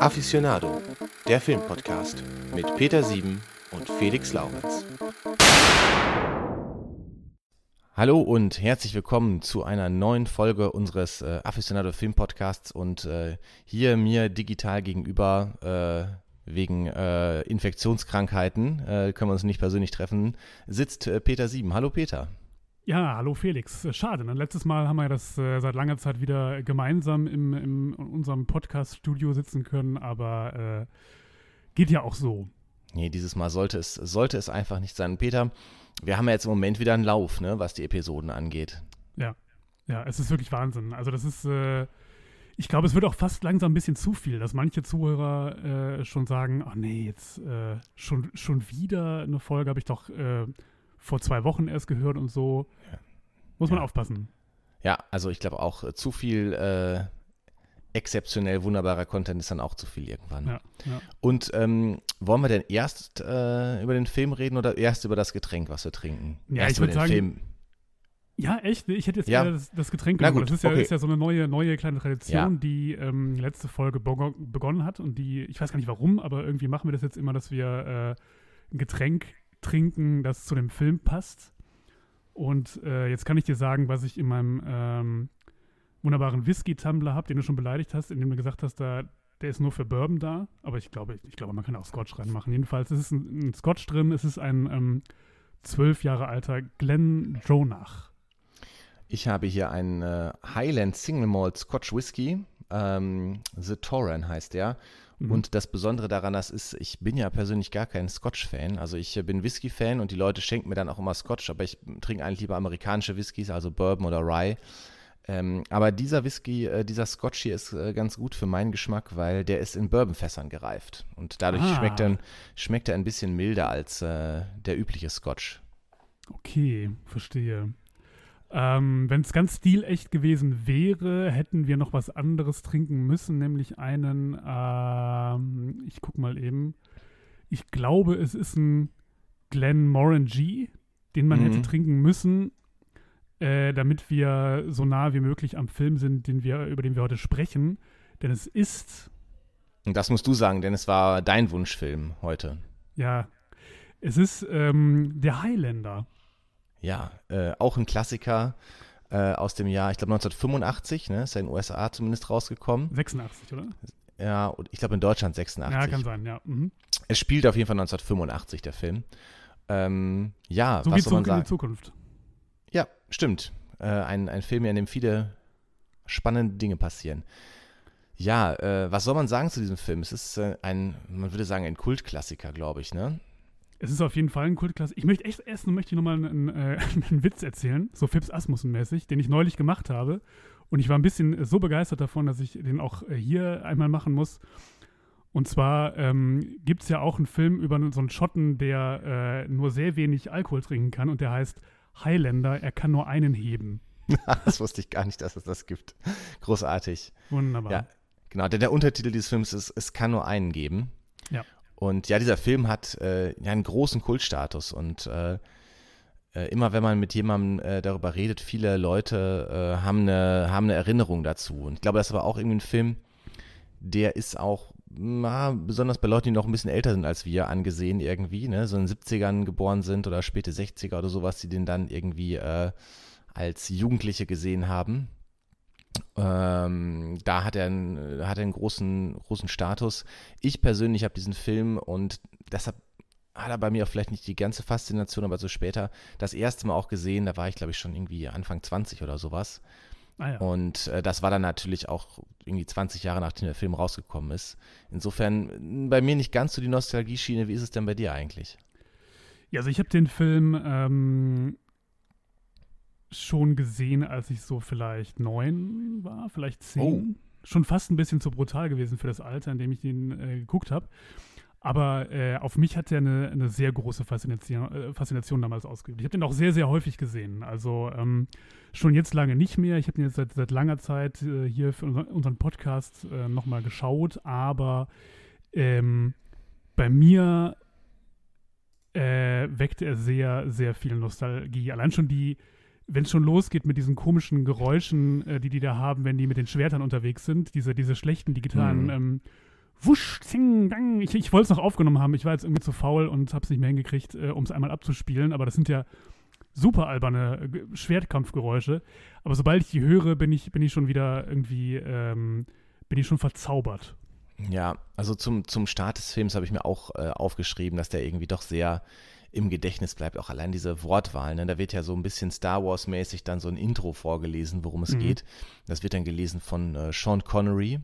Aficionado, der Filmpodcast mit Peter Sieben und Felix Laurenz. Hallo und herzlich willkommen zu einer neuen Folge unseres äh, Aficionado Filmpodcasts und äh, hier mir digital gegenüber äh, wegen äh, Infektionskrankheiten, äh, können wir uns nicht persönlich treffen, sitzt äh, Peter Sieben. Hallo Peter. Ja, hallo Felix. Äh, schade, ne? letztes Mal haben wir das äh, seit langer Zeit wieder gemeinsam im, im in unserem Podcast-Studio sitzen können, aber äh, geht ja auch so. Nee, dieses Mal sollte es, sollte es einfach nicht sein. Peter, wir haben ja jetzt im Moment wieder einen Lauf, ne, was die Episoden angeht. Ja, ja, es ist wirklich Wahnsinn. Also das ist, äh, ich glaube, es wird auch fast langsam ein bisschen zu viel, dass manche Zuhörer äh, schon sagen, oh nee, jetzt äh, schon, schon wieder eine Folge habe ich doch vor zwei Wochen erst gehört und so. Ja. Muss man ja. aufpassen. Ja, also ich glaube auch, äh, zu viel äh, exzeptionell wunderbarer Content ist dann auch zu viel irgendwann. Ja, ja. Und ähm, wollen wir denn erst äh, über den Film reden oder erst über das Getränk, was wir trinken? Ja, erst ich würde sagen. Film. Ja, echt? Ich hätte jetzt ja. das, das, Getränk genommen. Das ist ja, okay. ist ja, so eine neue, neue kleine Tradition, die ähm, letzte Folge begonnen hat und die, ich weiß gar nicht warum, aber irgendwie machen wir das jetzt immer, dass wir äh, ein Getränk trinken, das zu dem Film passt. Und äh, jetzt kann ich dir sagen, was ich in meinem ähm, wunderbaren Whisky-Tumbler habe, den du schon beleidigt hast, indem du gesagt hast, da, der ist nur für Bourbon da. Aber ich glaube, ich, ich glaube, man kann auch Scotch reinmachen. Jedenfalls ist es ein, ein Scotch drin. Es ist ein ähm, zwölf Jahre alter Glen Dronach. Ich habe hier einen äh, Highland Single Malt Scotch Whisky. Ähm, The Torren heißt der. Mhm. Und das Besondere daran das ist, ich bin ja persönlich gar kein Scotch-Fan. Also ich äh, bin Whisky-Fan und die Leute schenken mir dann auch immer Scotch, aber ich trinke eigentlich lieber amerikanische Whiskys, also Bourbon oder Rye. Ähm, aber dieser Whisky, äh, dieser Scotch hier ist äh, ganz gut für meinen Geschmack, weil der ist in Bourbonfässern gereift. Und dadurch ah. schmeckt, er, schmeckt er ein bisschen milder als äh, der übliche Scotch. Okay, verstehe. Ähm, Wenn es ganz stilecht gewesen wäre, hätten wir noch was anderes trinken müssen, nämlich einen, ähm, ich guck mal eben, ich glaube, es ist ein Glenmorangie, den man mhm. hätte trinken müssen, äh, damit wir so nah wie möglich am Film sind, den wir, über den wir heute sprechen. Denn es ist. Und das musst du sagen, denn es war dein Wunschfilm heute. Ja. Es ist ähm, der Highlander. Ja, äh, auch ein Klassiker äh, aus dem Jahr, ich glaube 1985, ne, ist ja in den USA zumindest rausgekommen. 86, oder? Ja, ich glaube in Deutschland 86. Ja, kann sein, ja. Mhm. Es spielt auf jeden Fall 1985, der Film. Ähm, ja, so was soll man sagen? in die Zukunft. Ja, stimmt. Äh, ein, ein Film, in dem viele spannende Dinge passieren. Ja, äh, was soll man sagen zu diesem Film? Es ist äh, ein, man würde sagen, ein Kultklassiker, glaube ich, ne? Es ist auf jeden Fall ein Kultklasse. Ich möchte echt erst möchte ich nochmal einen, äh, einen Witz erzählen, so Fips Asmussen-mäßig, den ich neulich gemacht habe. Und ich war ein bisschen so begeistert davon, dass ich den auch äh, hier einmal machen muss. Und zwar ähm, gibt es ja auch einen Film über so einen Schotten, der äh, nur sehr wenig Alkohol trinken kann und der heißt Highlander, er kann nur einen heben. das wusste ich gar nicht, dass es das gibt. Großartig. Wunderbar. Ja, genau. Der, der Untertitel dieses Films ist Es kann nur einen geben. Ja. Und ja, dieser Film hat äh, ja einen großen Kultstatus und äh, äh, immer wenn man mit jemandem äh, darüber redet, viele Leute äh, haben, eine, haben eine Erinnerung dazu. Und ich glaube, das ist aber auch irgendwie ein Film, der ist auch, na, besonders bei Leuten, die noch ein bisschen älter sind als wir, angesehen irgendwie, ne? so in den 70ern geboren sind oder späte 60er oder sowas, die den dann irgendwie äh, als Jugendliche gesehen haben. Ähm, da hat er, einen, hat er einen großen, großen Status. Ich persönlich habe diesen Film und deshalb hat er bei mir auch vielleicht nicht die ganze Faszination, aber so später das erste Mal auch gesehen. Da war ich, glaube ich, schon irgendwie Anfang 20 oder sowas. Ah ja. Und äh, das war dann natürlich auch irgendwie 20 Jahre nachdem der Film rausgekommen ist. Insofern bei mir nicht ganz so die Nostalgie-Schiene. Wie ist es denn bei dir eigentlich? Ja, also ich habe den Film ähm, schon gesehen, als ich so vielleicht neun war, vielleicht zehn. Oh. Schon fast ein bisschen zu brutal gewesen für das Alter, in dem ich ihn äh, geguckt habe. Aber äh, auf mich hat er eine, eine sehr große Faszination, äh, Faszination damals ausgeübt. Ich habe den auch sehr, sehr häufig gesehen. Also ähm, schon jetzt lange nicht mehr. Ich habe ihn jetzt seit, seit langer Zeit äh, hier für unseren Podcast äh, nochmal geschaut. Aber ähm, bei mir äh, weckte er sehr, sehr viel Nostalgie. Allein schon die, wenn es schon losgeht mit diesen komischen Geräuschen, äh, die die da haben, wenn die mit den Schwertern unterwegs sind, diese, diese schlechten digitalen mhm. ähm, Wusch, zing, dang. Ich, ich wollte es noch aufgenommen haben. Ich war jetzt irgendwie zu faul und habe es nicht mehr hingekriegt, äh, um es einmal abzuspielen. Aber das sind ja super alberne äh, Schwertkampfgeräusche. Aber sobald ich die höre, bin ich, bin ich schon wieder irgendwie, ähm, bin ich schon verzaubert. Ja, also zum, zum Start des Films habe ich mir auch äh, aufgeschrieben, dass der irgendwie doch sehr im Gedächtnis bleibt. Auch allein diese Wortwahl. Ne? Da wird ja so ein bisschen Star Wars-mäßig dann so ein Intro vorgelesen, worum es mhm. geht. Das wird dann gelesen von äh, Sean Connery,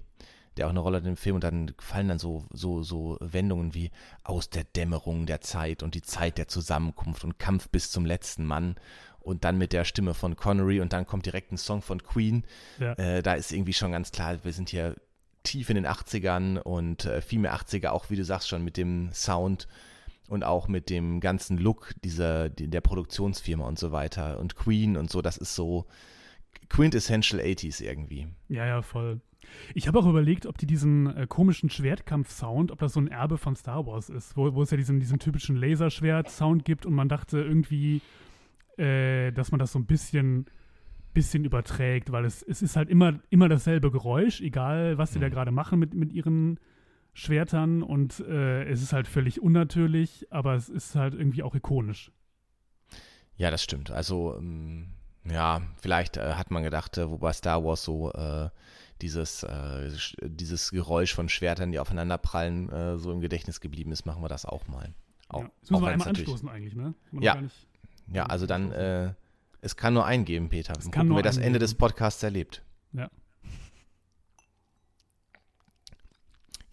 der auch eine Rolle hat im Film. Und dann fallen dann so, so, so Wendungen wie aus der Dämmerung der Zeit und die Zeit der Zusammenkunft und Kampf bis zum letzten Mann und dann mit der Stimme von Connery und dann kommt direkt ein Song von Queen. Ja. Äh, da ist irgendwie schon ganz klar, wir sind hier tief in den 80ern und äh, viel mehr 80er, auch wie du sagst schon, mit dem Sound und auch mit dem ganzen Look dieser, der Produktionsfirma und so weiter und Queen und so, das ist so quintessential 80s irgendwie. Ja, ja, voll. Ich habe auch überlegt, ob die diesen äh, komischen Schwertkampf-Sound, ob das so ein Erbe von Star Wars ist, wo, wo es ja diesen, diesen typischen Laserschwert-Sound gibt und man dachte irgendwie, äh, dass man das so ein bisschen, bisschen überträgt, weil es, es ist halt immer, immer dasselbe Geräusch, egal was sie mhm. da gerade machen mit, mit ihren Schwertern und äh, es ist halt völlig unnatürlich, aber es ist halt irgendwie auch ikonisch. Ja, das stimmt. Also, ähm, ja, vielleicht äh, hat man gedacht, äh, wo bei Star Wars so äh, dieses, äh, dieses Geräusch von Schwertern, die aufeinander prallen, äh, so im Gedächtnis geblieben ist, machen wir das auch mal. Auch, ja. Das müssen wir einmal anstoßen eigentlich, ne? Ja. ja, also dann, es kann nur einen geben, Peter. Es kann nur wer das Ende des Podcasts erlebt. Ja.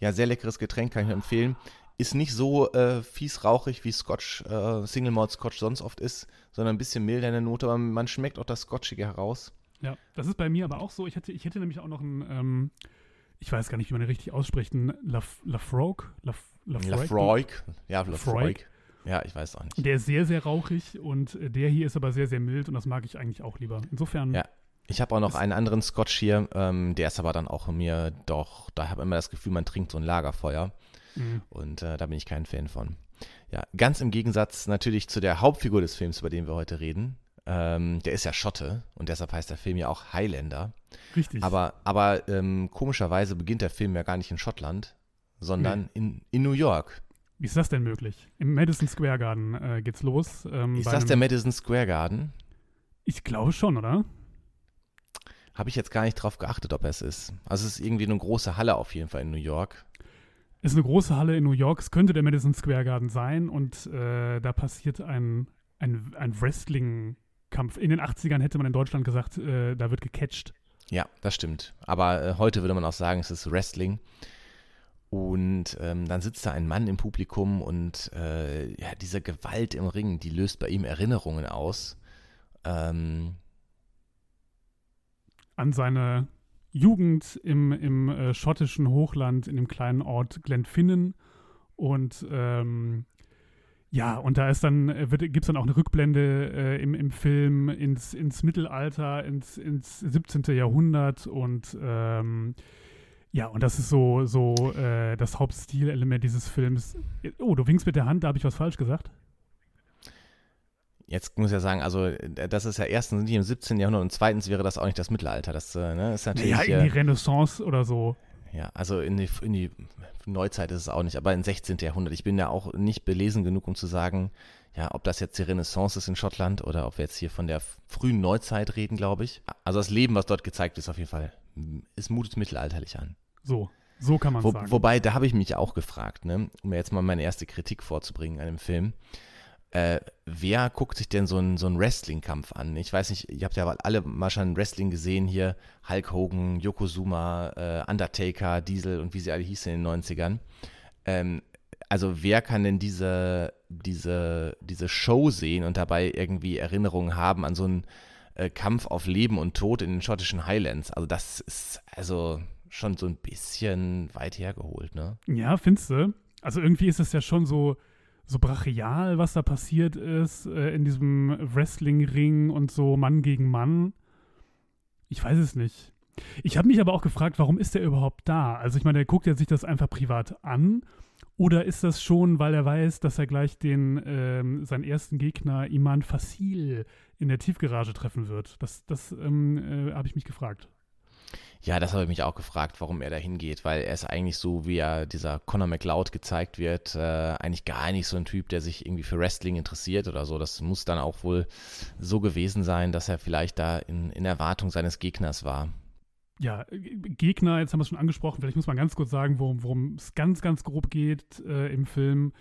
Ja, sehr leckeres Getränk, kann ich nur empfehlen. Ist nicht so äh, fies rauchig, wie Scotch, äh, Single Malt Scotch sonst oft ist, sondern ein bisschen milder in der Note, aber man schmeckt auch das Scotchige heraus. Ja, das ist bei mir aber auch so. Ich hätte, ich hätte nämlich auch noch einen, ähm, ich weiß gar nicht, wie man den richtig ausspricht, einen Lafroig. Lafroig. Ja, Lafroig. Ja, ich weiß auch nicht. Der ist sehr, sehr rauchig und der hier ist aber sehr, sehr mild und das mag ich eigentlich auch lieber. Insofern. Ja, ich habe auch noch einen anderen Scotch hier, ähm, der ist aber dann auch mir doch, da habe ich immer das Gefühl, man trinkt so ein Lagerfeuer. Mhm. Und äh, da bin ich kein Fan von. Ja, ganz im Gegensatz natürlich zu der Hauptfigur des Films, über den wir heute reden. Ähm, der ist ja Schotte und deshalb heißt der Film ja auch Highlander. Richtig. Aber, aber ähm, komischerweise beginnt der Film ja gar nicht in Schottland, sondern nee. in, in New York. Wie ist das denn möglich? Im Madison Square Garden äh, geht's los. Ähm, ist das der Madison Square Garden? Ich glaube schon, oder? Habe ich jetzt gar nicht drauf geachtet, ob es ist. Also es ist irgendwie eine große Halle auf jeden Fall in New York. Es ist eine große Halle in New York. Es könnte der Madison Square Garden sein und äh, da passiert ein, ein, ein Wrestling-Kampf. In den 80ern hätte man in Deutschland gesagt, äh, da wird gecatcht. Ja, das stimmt. Aber äh, heute würde man auch sagen, es ist Wrestling. Und ähm, dann sitzt da ein Mann im Publikum und äh, ja, diese Gewalt im Ring, die löst bei ihm Erinnerungen aus. Ähm, an seine Jugend im, im äh, schottischen Hochland, in dem kleinen Ort Glenfinnan. Und ähm, ja, und da ist dann, äh, gibt es dann auch eine Rückblende äh, im, im Film ins, ins Mittelalter, ins, ins 17. Jahrhundert und ähm, ja, und das ist so, so äh, das Hauptstilelement dieses Films. Oh, du winkst mit der Hand, da habe ich was falsch gesagt. Jetzt muss ich ja sagen, also äh, das ist ja erstens nicht im 17. Jahrhundert und zweitens wäre das auch nicht das Mittelalter. Das äh, ne, ist natürlich. Ja, in die Renaissance oder so. Ja, also in die, in die Neuzeit ist es auch nicht, aber im 16. Jahrhundert. Ich bin ja auch nicht belesen genug, um zu sagen, ja, ob das jetzt die Renaissance ist in Schottland oder ob wir jetzt hier von der frühen Neuzeit reden, glaube ich. Also das Leben, was dort gezeigt ist, auf jeden Fall, es mutet mittelalterlich an. So, so kann man Wo, sagen. Wobei, da habe ich mich auch gefragt, ne, um mir jetzt mal meine erste Kritik vorzubringen an dem Film äh, wer guckt sich denn so einen so Wrestling-Kampf an? Ich weiß nicht, ihr habt ja alle mal schon Wrestling gesehen hier, Hulk Hogan, Yokozuna, äh, Undertaker, Diesel und wie sie alle hießen in den 90ern. Ähm, also wer kann denn diese, diese, diese Show sehen und dabei irgendwie Erinnerungen haben an so einen äh, Kampf auf Leben und Tod in den schottischen Highlands? Also das ist also schon so ein bisschen weit hergeholt, ne? Ja, findest du? Also irgendwie ist es ja schon so, so brachial, was da passiert ist äh, in diesem Wrestling-Ring und so Mann gegen Mann. Ich weiß es nicht. Ich habe mich aber auch gefragt, warum ist der überhaupt da? Also ich meine, der guckt ja sich das einfach privat an Oder ist das schon, weil er weiß, dass er gleich den, ähm, seinen ersten Gegner, Iman Fasil, in der Tiefgarage treffen wird? Das, das ähm, äh, habe ich mich gefragt. Ja, das habe ich mich auch gefragt, warum er da hingeht, weil er ist eigentlich so, wie er dieser Conor McLeod gezeigt wird, äh, eigentlich gar nicht so ein Typ, der sich irgendwie für Wrestling interessiert oder so. Das muss dann auch wohl so gewesen sein, dass er vielleicht da in, in Erwartung seines Gegners war. Ja, Gegner, jetzt haben wir es schon angesprochen, vielleicht muss man ganz kurz sagen, worum es ganz, ganz grob geht äh, im Film.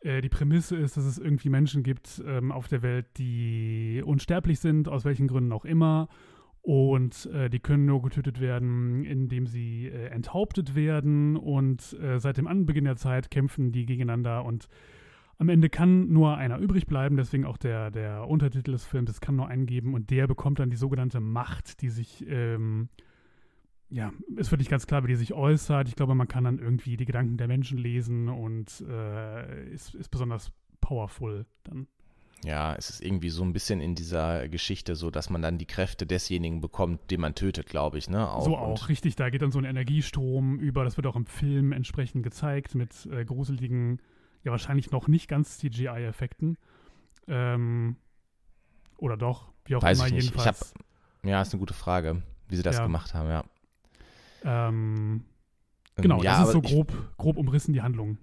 Äh, die Prämisse ist, dass es irgendwie Menschen gibt ähm, auf der Welt, die unsterblich sind, aus welchen Gründen auch immer und äh, die können nur getötet werden, indem sie äh, enthauptet werden. Und äh, seit dem Anbeginn der Zeit kämpfen die gegeneinander. Und am Ende kann nur einer übrig bleiben. Deswegen auch der, der Untertitel des Films, es kann nur einen geben. Und der bekommt dann die sogenannte Macht, die sich, ähm, ja, es wird nicht ganz klar, wie die sich äußert. Ich glaube, man kann dann irgendwie die Gedanken der Menschen lesen und äh, ist, ist besonders powerful dann. Ja, es ist irgendwie so ein bisschen in dieser Geschichte so, dass man dann die Kräfte desjenigen bekommt, den man tötet, glaube ich, ne? Auch. So auch, richtig. Da geht dann so ein Energiestrom über. Das wird auch im Film entsprechend gezeigt mit äh, gruseligen, ja wahrscheinlich noch nicht ganz CGI-Effekten. Ähm, oder doch, wie auch Weiß immer ich nicht. jedenfalls. Ich hab, ja, ist eine gute Frage, wie sie das ja. gemacht haben, ja. Ähm, genau, ja, das ist so grob, grob umrissen die Handlung.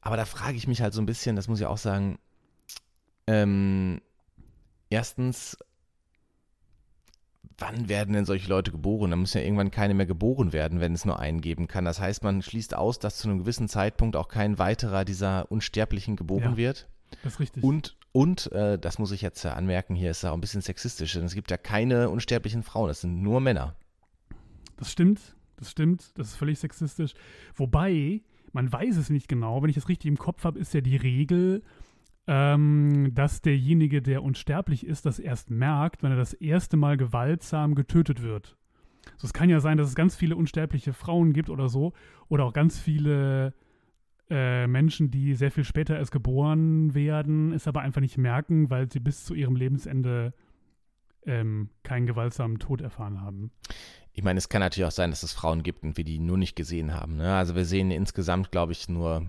Aber da frage ich mich halt so ein bisschen, das muss ich auch sagen, ähm, erstens, wann werden denn solche Leute geboren? Da müssen ja irgendwann keine mehr geboren werden, wenn es nur einen geben kann. Das heißt, man schließt aus, dass zu einem gewissen Zeitpunkt auch kein weiterer dieser Unsterblichen geboren ja, wird. Das ist richtig. Und, und äh, das muss ich jetzt anmerken, hier ist ja auch ein bisschen sexistisch, denn es gibt ja keine unsterblichen Frauen, das sind nur Männer. Das stimmt, das stimmt, das ist völlig sexistisch. Wobei, man weiß es nicht genau, wenn ich das richtig im Kopf habe, ist ja die Regel, ähm, dass derjenige, der unsterblich ist, das erst merkt, wenn er das erste Mal gewaltsam getötet wird. So, es kann ja sein, dass es ganz viele unsterbliche Frauen gibt oder so, oder auch ganz viele äh, Menschen, die sehr viel später erst geboren werden, es aber einfach nicht merken, weil sie bis zu ihrem Lebensende ähm, keinen gewaltsamen Tod erfahren haben. Ich meine, es kann natürlich auch sein, dass es Frauen gibt und wir die nur nicht gesehen haben. Ne? Also wir sehen insgesamt, glaube ich, nur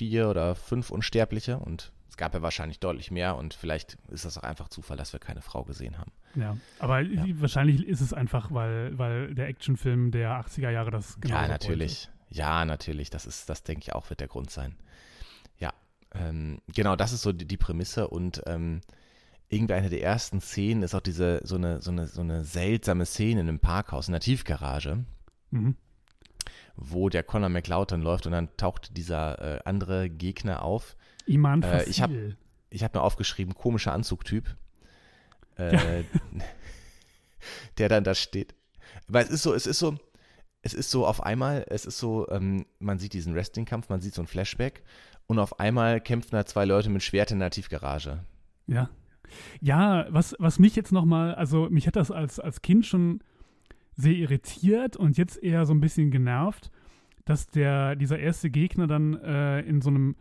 vier oder fünf Unsterbliche und es gab ja wahrscheinlich deutlich mehr und vielleicht ist das auch einfach Zufall, dass wir keine Frau gesehen haben. Ja, aber ja. wahrscheinlich ist es einfach, weil, weil der Actionfilm der 80er Jahre das genau Ja, natürlich. Wollte. Ja, natürlich. Das ist, das denke ich auch, wird der Grund sein. Ja, ähm, genau, das ist so die, die Prämisse und ähm, irgendwie eine der ersten Szenen ist auch diese, so eine, so eine, so eine seltsame Szene in einem Parkhaus, in der Tiefgarage. Mhm wo der Conor McLeod dann läuft und dann taucht dieser äh, andere Gegner auf. Iman äh, Ich habe ich hab mir aufgeschrieben, komischer Anzugtyp. Äh, ja. der dann da steht. Weil es ist so, es ist so, es ist so auf einmal, es ist so, ähm, man sieht diesen Wrestling-Kampf, man sieht so ein Flashback und auf einmal kämpfen da zwei Leute mit Schwert in der Tiefgarage. Ja. Ja, was, was mich jetzt nochmal, also mich hat das als, als Kind schon sehr irritiert und jetzt eher so ein bisschen genervt, dass der, dieser erste Gegner dann äh, in so einem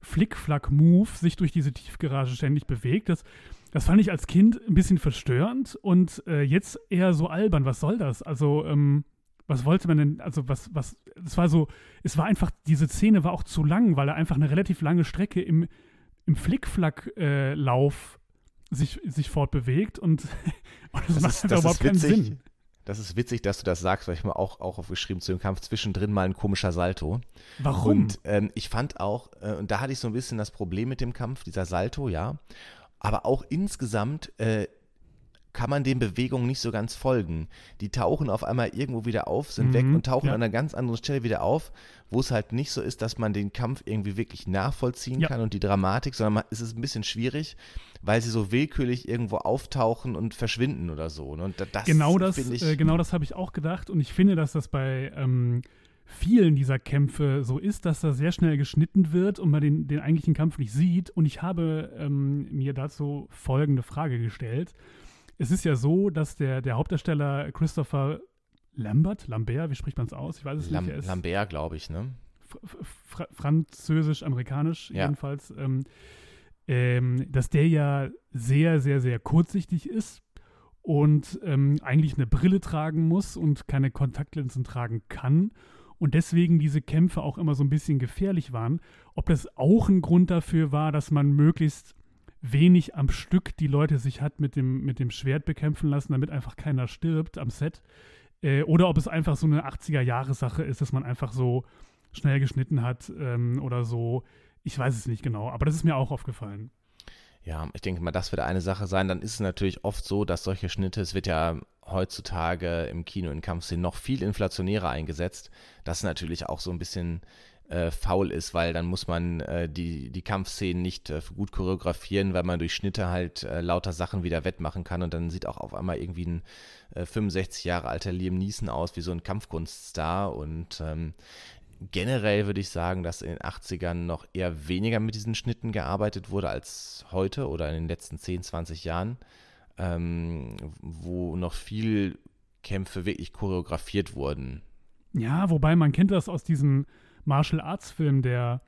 Flick-Flack-Move sich durch diese Tiefgarage ständig bewegt. Das, das fand ich als Kind ein bisschen verstörend und äh, jetzt eher so albern. Was soll das? Also, ähm, was wollte man denn, also was, was, es war so, es war einfach, diese Szene war auch zu lang, weil er einfach eine relativ lange Strecke im, im Flickflack-Lauf äh, sich, sich fortbewegt und, und das, das macht ist, einfach überhaupt keinen Sinn. Das ist witzig, dass du das sagst, weil ich mir auch, auch aufgeschrieben zu dem Kampf zwischendrin mal ein komischer Salto. Warum? Und ähm, ich fand auch, äh, und da hatte ich so ein bisschen das Problem mit dem Kampf, dieser Salto, ja. Aber auch insgesamt äh, kann man den Bewegungen nicht so ganz folgen. Die tauchen auf einmal irgendwo wieder auf, sind mhm, weg und tauchen ja. an einer ganz anderen Stelle wieder auf, wo es halt nicht so ist, dass man den Kampf irgendwie wirklich nachvollziehen ja. kann und die Dramatik, sondern man, ist es ein bisschen schwierig, weil sie so willkürlich irgendwo auftauchen und verschwinden oder so. Ne? Und das, genau das, ich, äh, genau das habe ich auch gedacht und ich finde, dass das bei ähm, vielen dieser Kämpfe so ist, dass da sehr schnell geschnitten wird und man den, den eigentlichen Kampf nicht sieht. Und ich habe ähm, mir dazu folgende Frage gestellt. Es ist ja so, dass der, der Hauptdarsteller Christopher Lambert, Lambert, wie spricht man es aus? Ich weiß es Lam nicht. Lambert, glaube ich, ne? Fr Französisch-amerikanisch ja. jedenfalls. Ähm, ähm, dass der ja sehr, sehr, sehr kurzsichtig ist und ähm, eigentlich eine Brille tragen muss und keine Kontaktlinsen tragen kann. und deswegen diese Kämpfe auch immer so ein bisschen gefährlich waren. Ob das auch ein Grund dafür war, dass man möglichst wenig am Stück die Leute sich hat mit dem, mit dem Schwert bekämpfen lassen, damit einfach keiner stirbt am Set. Äh, oder ob es einfach so eine 80er-Jahre-Sache ist, dass man einfach so schnell geschnitten hat ähm, oder so. Ich weiß es nicht genau, aber das ist mir auch aufgefallen. Ja, ich denke mal, das wird eine Sache sein. Dann ist es natürlich oft so, dass solche Schnitte, es wird ja heutzutage im Kino in Kampfszenen noch viel inflationärer eingesetzt. Das natürlich auch so ein bisschen äh, faul ist, weil dann muss man äh, die, die Kampfszenen nicht äh, gut choreografieren, weil man durch Schnitte halt äh, lauter Sachen wieder wettmachen kann und dann sieht auch auf einmal irgendwie ein 65 äh, Jahre alter Liam Neeson aus wie so ein Kampfkunststar und ähm, generell würde ich sagen, dass in den 80ern noch eher weniger mit diesen Schnitten gearbeitet wurde als heute oder in den letzten 10, 20 Jahren, ähm, wo noch viel Kämpfe wirklich choreografiert wurden. Ja, wobei man kennt das aus diesen Martial Arts Film der,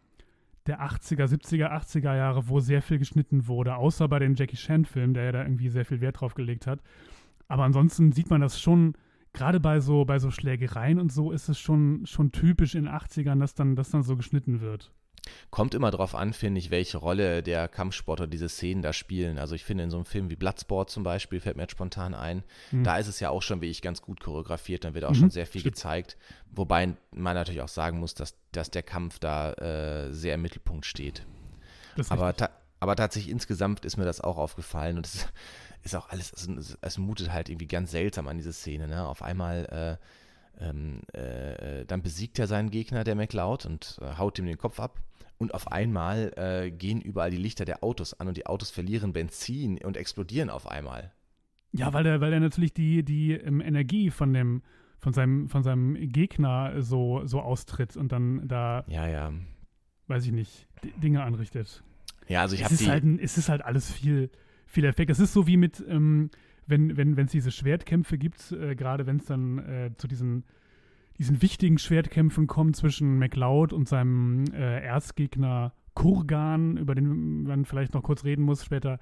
der 80er, 70er, 80er Jahre, wo sehr viel geschnitten wurde, außer bei den Jackie Chan Filmen, der ja da irgendwie sehr viel Wert drauf gelegt hat. Aber ansonsten sieht man das schon, gerade bei so, bei so Schlägereien und so ist es schon, schon typisch in den 80ern, dass dann, dass dann so geschnitten wird. Kommt immer drauf an, finde ich, welche Rolle der Kampfsportler diese Szenen da spielen. Also ich finde in so einem Film wie Bloodsport zum Beispiel, fällt mir jetzt spontan ein, mhm. da ist es ja auch schon wirklich ganz gut choreografiert, dann wird auch mhm. schon sehr viel Stimmt. gezeigt. Wobei man natürlich auch sagen muss, dass, dass der Kampf da äh, sehr im Mittelpunkt steht. Aber, ta aber tatsächlich insgesamt ist mir das auch aufgefallen und es ist auch alles, also, es mutet halt irgendwie ganz seltsam an diese Szene. Ne? Auf einmal äh, ähm, äh, dann besiegt er seinen Gegner, der McLeod, und äh, haut ihm den Kopf ab. Und auf einmal äh, gehen überall die Lichter der Autos an und die Autos verlieren Benzin und explodieren auf einmal. Ja, weil er, weil er natürlich die, die ähm, Energie von dem, von seinem, von seinem Gegner so, so austritt und dann da, ja, ja. weiß ich nicht, Dinge anrichtet. Ja, also ich habe die. Halt es ist halt alles viel, viel Effekt. Das ist so wie mit, ähm, wenn es wenn, diese Schwertkämpfe gibt, äh, gerade wenn es dann äh, zu diesen diesen wichtigen Schwertkämpfen kommt zwischen McLeod und seinem äh, Erzgegner Kurgan, über den man vielleicht noch kurz reden muss später.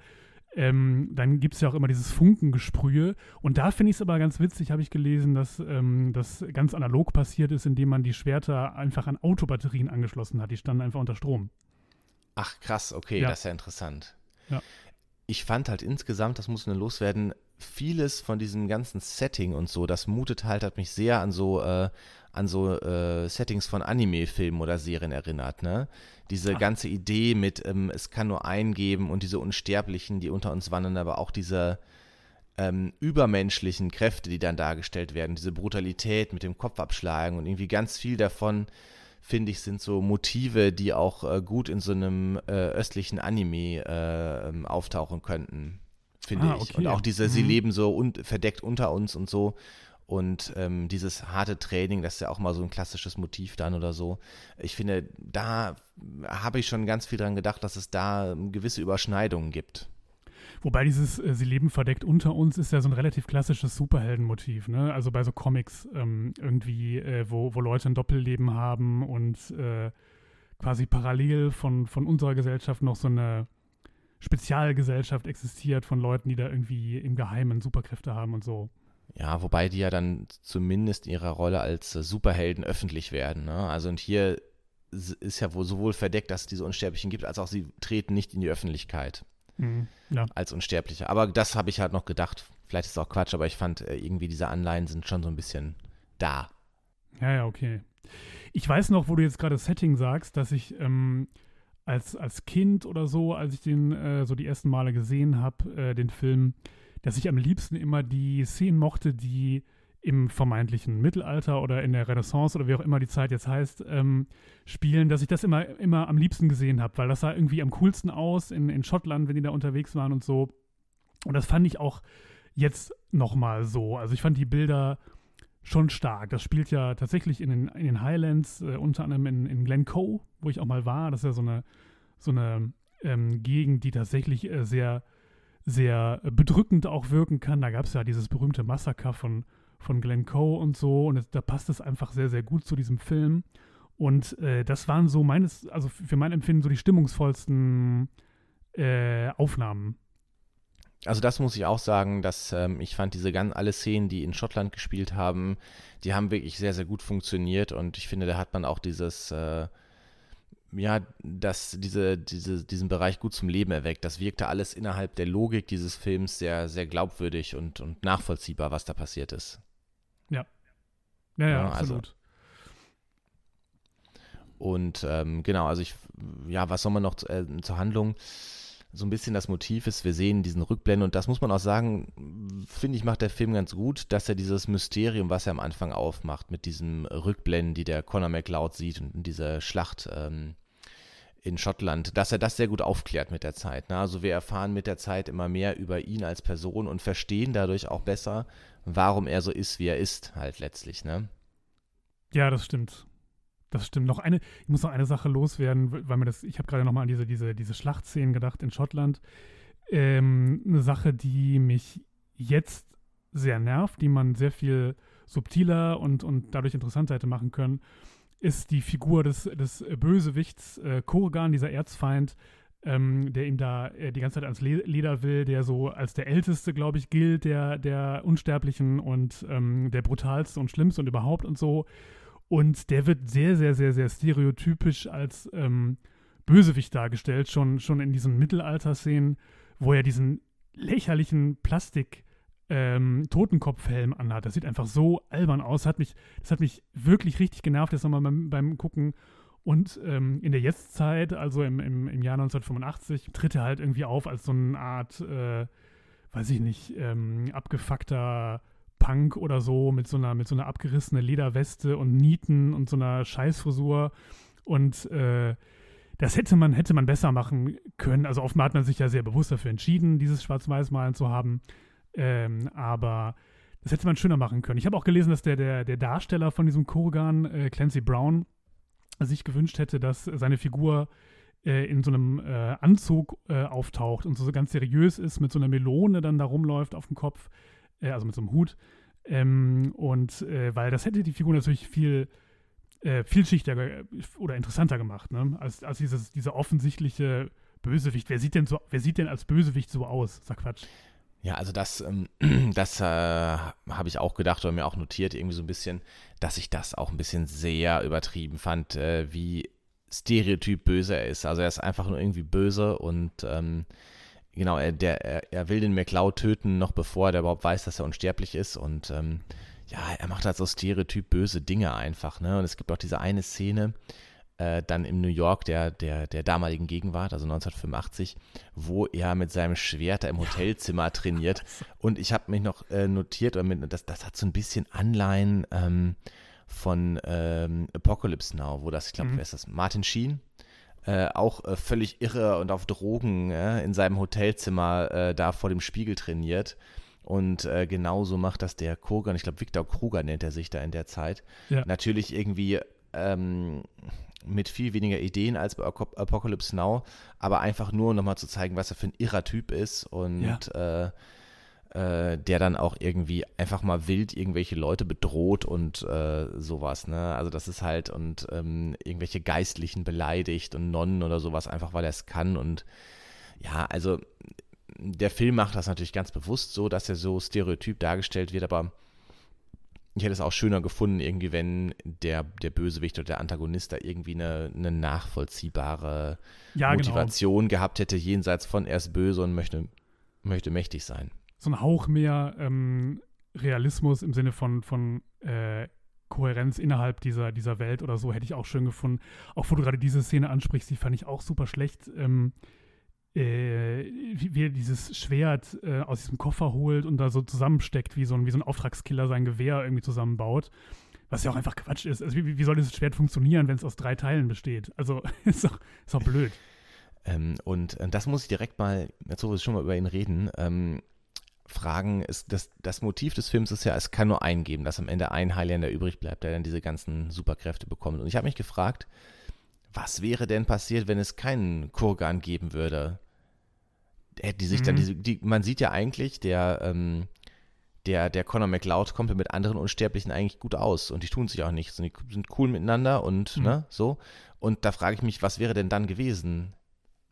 Ähm, dann gibt es ja auch immer dieses Funkengesprühe. Und da finde ich es aber ganz witzig, habe ich gelesen, dass ähm, das ganz analog passiert ist, indem man die Schwerter einfach an Autobatterien angeschlossen hat. Die standen einfach unter Strom. Ach krass, okay, ja. das ist ja interessant. Ja. Ich fand halt insgesamt, das muss nur loswerden, vieles von diesem ganzen Setting und so, das mutet halt, hat mich sehr an so, äh, an so äh, Settings von Anime-Filmen oder Serien erinnert, ne? Diese Ach. ganze Idee mit, ähm, es kann nur einen geben und diese Unsterblichen, die unter uns wandern, aber auch diese ähm, übermenschlichen Kräfte, die dann dargestellt werden, diese Brutalität mit dem Kopf abschlagen und irgendwie ganz viel davon, finde ich, sind so Motive, die auch äh, gut in so einem äh, östlichen Anime äh, ähm, auftauchen könnten finde ah, ich. Und auch diese, mhm. sie leben so un verdeckt unter uns und so. Und ähm, dieses harte Training, das ist ja auch mal so ein klassisches Motiv dann oder so. Ich finde, da habe ich schon ganz viel dran gedacht, dass es da gewisse Überschneidungen gibt. Wobei dieses äh, Sie leben verdeckt unter uns ist ja so ein relativ klassisches Superheldenmotiv, ne? Also bei so Comics ähm, irgendwie, äh, wo, wo Leute ein Doppelleben haben und äh, quasi parallel von, von unserer Gesellschaft noch so eine Spezialgesellschaft existiert von Leuten, die da irgendwie im Geheimen Superkräfte haben und so. Ja, wobei die ja dann zumindest in ihrer Rolle als äh, Superhelden öffentlich werden. Ne? Also und hier ist ja wohl sowohl verdeckt, dass es diese Unsterblichen gibt, als auch sie treten nicht in die Öffentlichkeit mhm, ja. als Unsterbliche. Aber das habe ich halt noch gedacht. Vielleicht ist es auch Quatsch, aber ich fand äh, irgendwie diese Anleihen sind schon so ein bisschen da. Ja, ja, okay. Ich weiß noch, wo du jetzt gerade Setting sagst, dass ich ähm, als, als Kind oder so, als ich den äh, so die ersten Male gesehen habe, äh, den Film, dass ich am liebsten immer die Szenen mochte, die im vermeintlichen Mittelalter oder in der Renaissance oder wie auch immer die Zeit jetzt heißt, ähm, spielen, dass ich das immer, immer am liebsten gesehen habe, weil das sah irgendwie am coolsten aus in, in Schottland, wenn die da unterwegs waren und so. Und das fand ich auch jetzt nochmal so. Also ich fand die Bilder schon stark. Das spielt ja tatsächlich in den, in den Highlands, äh, unter anderem in, in Glencoe, wo ich auch mal war. Das ist ja so eine, so eine ähm, Gegend, die tatsächlich äh, sehr, sehr bedrückend auch wirken kann. Da gab es ja dieses berühmte Massaker von, von Glencoe und so. Und es, da passt es einfach sehr, sehr gut zu diesem Film. Und äh, das waren so meines, also für mein Empfinden so die stimmungsvollsten äh, Aufnahmen Also das muss ich auch sagen, dass ähm, ich fand diese ganz alle Szenen, die in Schottland gespielt haben, die haben wirklich sehr, sehr gut funktioniert und ich finde, da hat man auch dieses, äh, ja, dass diese, diese, diesen Bereich gut zum Leben erweckt. Das wirkte alles innerhalb der Logik dieses Films sehr, sehr glaubwürdig und, und nachvollziehbar, was da passiert ist. Ja. Ja, ja, ja absolut. Also, und ähm, genau, also ich, ja, was soll man noch äh, zur Handlung? So ein bisschen das Motiv ist, wir sehen diesen Rückblenden und das muss man auch sagen, finde ich, macht der Film ganz gut, dass er dieses Mysterium, was er am Anfang aufmacht, mit diesem Rückblenden, die der Conor McLeod sieht und dieser Schlacht ähm, in Schottland, dass er das sehr gut aufklärt mit der Zeit. Ne? Also wir erfahren mit der Zeit immer mehr über ihn als Person und verstehen dadurch auch besser, warum er so ist, wie er ist, halt letztlich. Ne? Ja, das stimmt. Das stimmt. Noch eine, ich muss noch eine Sache loswerden, weil mir das, ich habe gerade noch mal an diese, diese, diese Schlachtszenen gedacht in Schottland. Ähm, eine Sache, die mich jetzt sehr nervt, die man sehr viel subtiler und, und dadurch interessanter hätte machen können, ist die Figur des, des Bösewichts äh, Kurgan, dieser Erzfeind, ähm, der ihm da äh, die ganze Zeit ans Leder will, der so als der Älteste, glaube ich, gilt, der, der Unsterblichen und ähm, der brutalste und schlimmste und überhaupt und so. Und der wird sehr, sehr, sehr, sehr stereotypisch als ähm, Bösewicht dargestellt, schon, schon in diesen Mittelalter-Szenen, wo er diesen lächerlichen Plastik- ähm, Totenkopfhelm anhat. Das sieht einfach so albern aus. Hat mich, das hat mich wirklich richtig genervt, jetzt nochmal beim, beim Gucken. Und ähm, in der Jetztzeit, also im, im, im Jahr 1985, tritt er halt irgendwie auf als so eine Art, äh, weiß ich nicht, ähm, abgefuckter Punk oder so mit so einer, mit so einer abgerissenen Lederweste und Nieten und so einer Scheißfrisur. Und äh, das hätte man, hätte man besser machen können. Also offenbar hat man sich ja sehr bewusst dafür entschieden, dieses Schwarz-Weiß-Malen zu haben. Ähm, aber das hätte man schöner machen können. Ich habe auch gelesen, dass der, der, der Darsteller von diesem Kurgan, äh, Clancy Brown, sich gewünscht hätte, dass seine Figur äh, in so einem äh, Anzug äh, auftaucht und so ganz seriös ist, mit so einer Melone dann da rumläuft auf dem Kopf äh, also mit so einem Hut. Ähm, und äh, weil das hätte die Figur natürlich viel äh, vielschichtiger oder interessanter gemacht, ne? Als, als dieses, dieser offensichtliche Bösewicht. Wer sieht denn so, wer sieht denn als Bösewicht so aus? Sag Quatsch. Ja, also das, ähm, das äh, habe ich auch gedacht oder mir auch notiert, irgendwie so ein bisschen, dass ich das auch ein bisschen sehr übertrieben fand, äh, wie stereotyp böse er ist. Also er ist einfach nur irgendwie böse und ähm, genau, er, der, er, er, will den McLeod töten, noch bevor er überhaupt weiß, dass er unsterblich ist. Und ähm, ja, er macht halt so stereotyp böse Dinge einfach. Ne? Und es gibt auch diese eine Szene, äh, dann in New York der, der, der damaligen Gegenwart, also 1985, wo er mit seinem Schwert im Hotelzimmer trainiert. Und ich habe mich noch äh, notiert, oder mit, das, das hat so ein bisschen Anleihen ähm, von ähm, Apocalypse Now, wo das, ich glaube, mhm. wer ist das? Martin Sheen, äh, auch äh, völlig irre und auf Drogen äh, in seinem Hotelzimmer äh, da vor dem Spiegel trainiert. Und äh, genauso macht das der Kogan, ich glaube, Viktor Kruger nennt er sich da in der Zeit. Ja. Natürlich irgendwie ähm, mit viel weniger Ideen als bei Apocalypse Now, aber einfach nur, um nochmal zu zeigen, was er für ein irrer Typ ist und ja. Äh, der dann auch irgendwie einfach mal wild irgendwelche Leute bedroht und äh, sowas, ne? Also das ist halt und ähm, irgendwelche Geistlichen beleidigt und Nonnen oder sowas, einfach weil er es kann und ja, also der Film macht das natürlich ganz bewusst so, dass er so stereotyp dargestellt wird, aber ich hätte es auch schöner gefunden, irgendwie, wenn der, der Bösewicht oder der Antagonist da irgendwie eine, eine nachvollziehbare ja, genau. Motivation genau. gehabt hätte, jenseits von er ist böse und möchte, möchte mächtig sein so ein Hauch mehr ähm, Realismus im Sinne von, von äh, Kohärenz innerhalb dieser, dieser Welt oder so hätte ich auch schön gefunden. Auch wo du gerade diese Szene ansprichst, die fand ich auch super schlecht. Ähm, äh, wie, wie, er dieses Schwert äh, aus diesem Koffer holt und da so zusammensteckt, wie so ein, wie so ein Auftragskiller sein Gewehr irgendwie zusammenbaut. Was ja auch einfach Quatsch ist. Also wie, wie soll dieses Schwert funktionieren, wenn es aus drei Teilen besteht? Also ist doch, ist doch blöd. Ähm, und äh, das muss ich direkt mal, jetzt wo wir schon mal über ihn reden, ähm, fragen, ist das, das Motiv des Films ist ja, es kann nur einen geben, dass am Ende ein Highlander übrig bleibt, der dann diese ganzen Superkräfte bekommt. Und ich habe mich gefragt, was wäre denn passiert, wenn es keinen Kurgan geben würde? Die sich mhm. dann diese, die, man sieht ja eigentlich, der, ähm, der, der Conor McLeod kommt ja mit anderen Unsterblichen eigentlich gut aus und die tun sich auch nichts und die sind cool miteinander und mhm. ne, so. Und da frage ich mich, was wäre denn dann gewesen?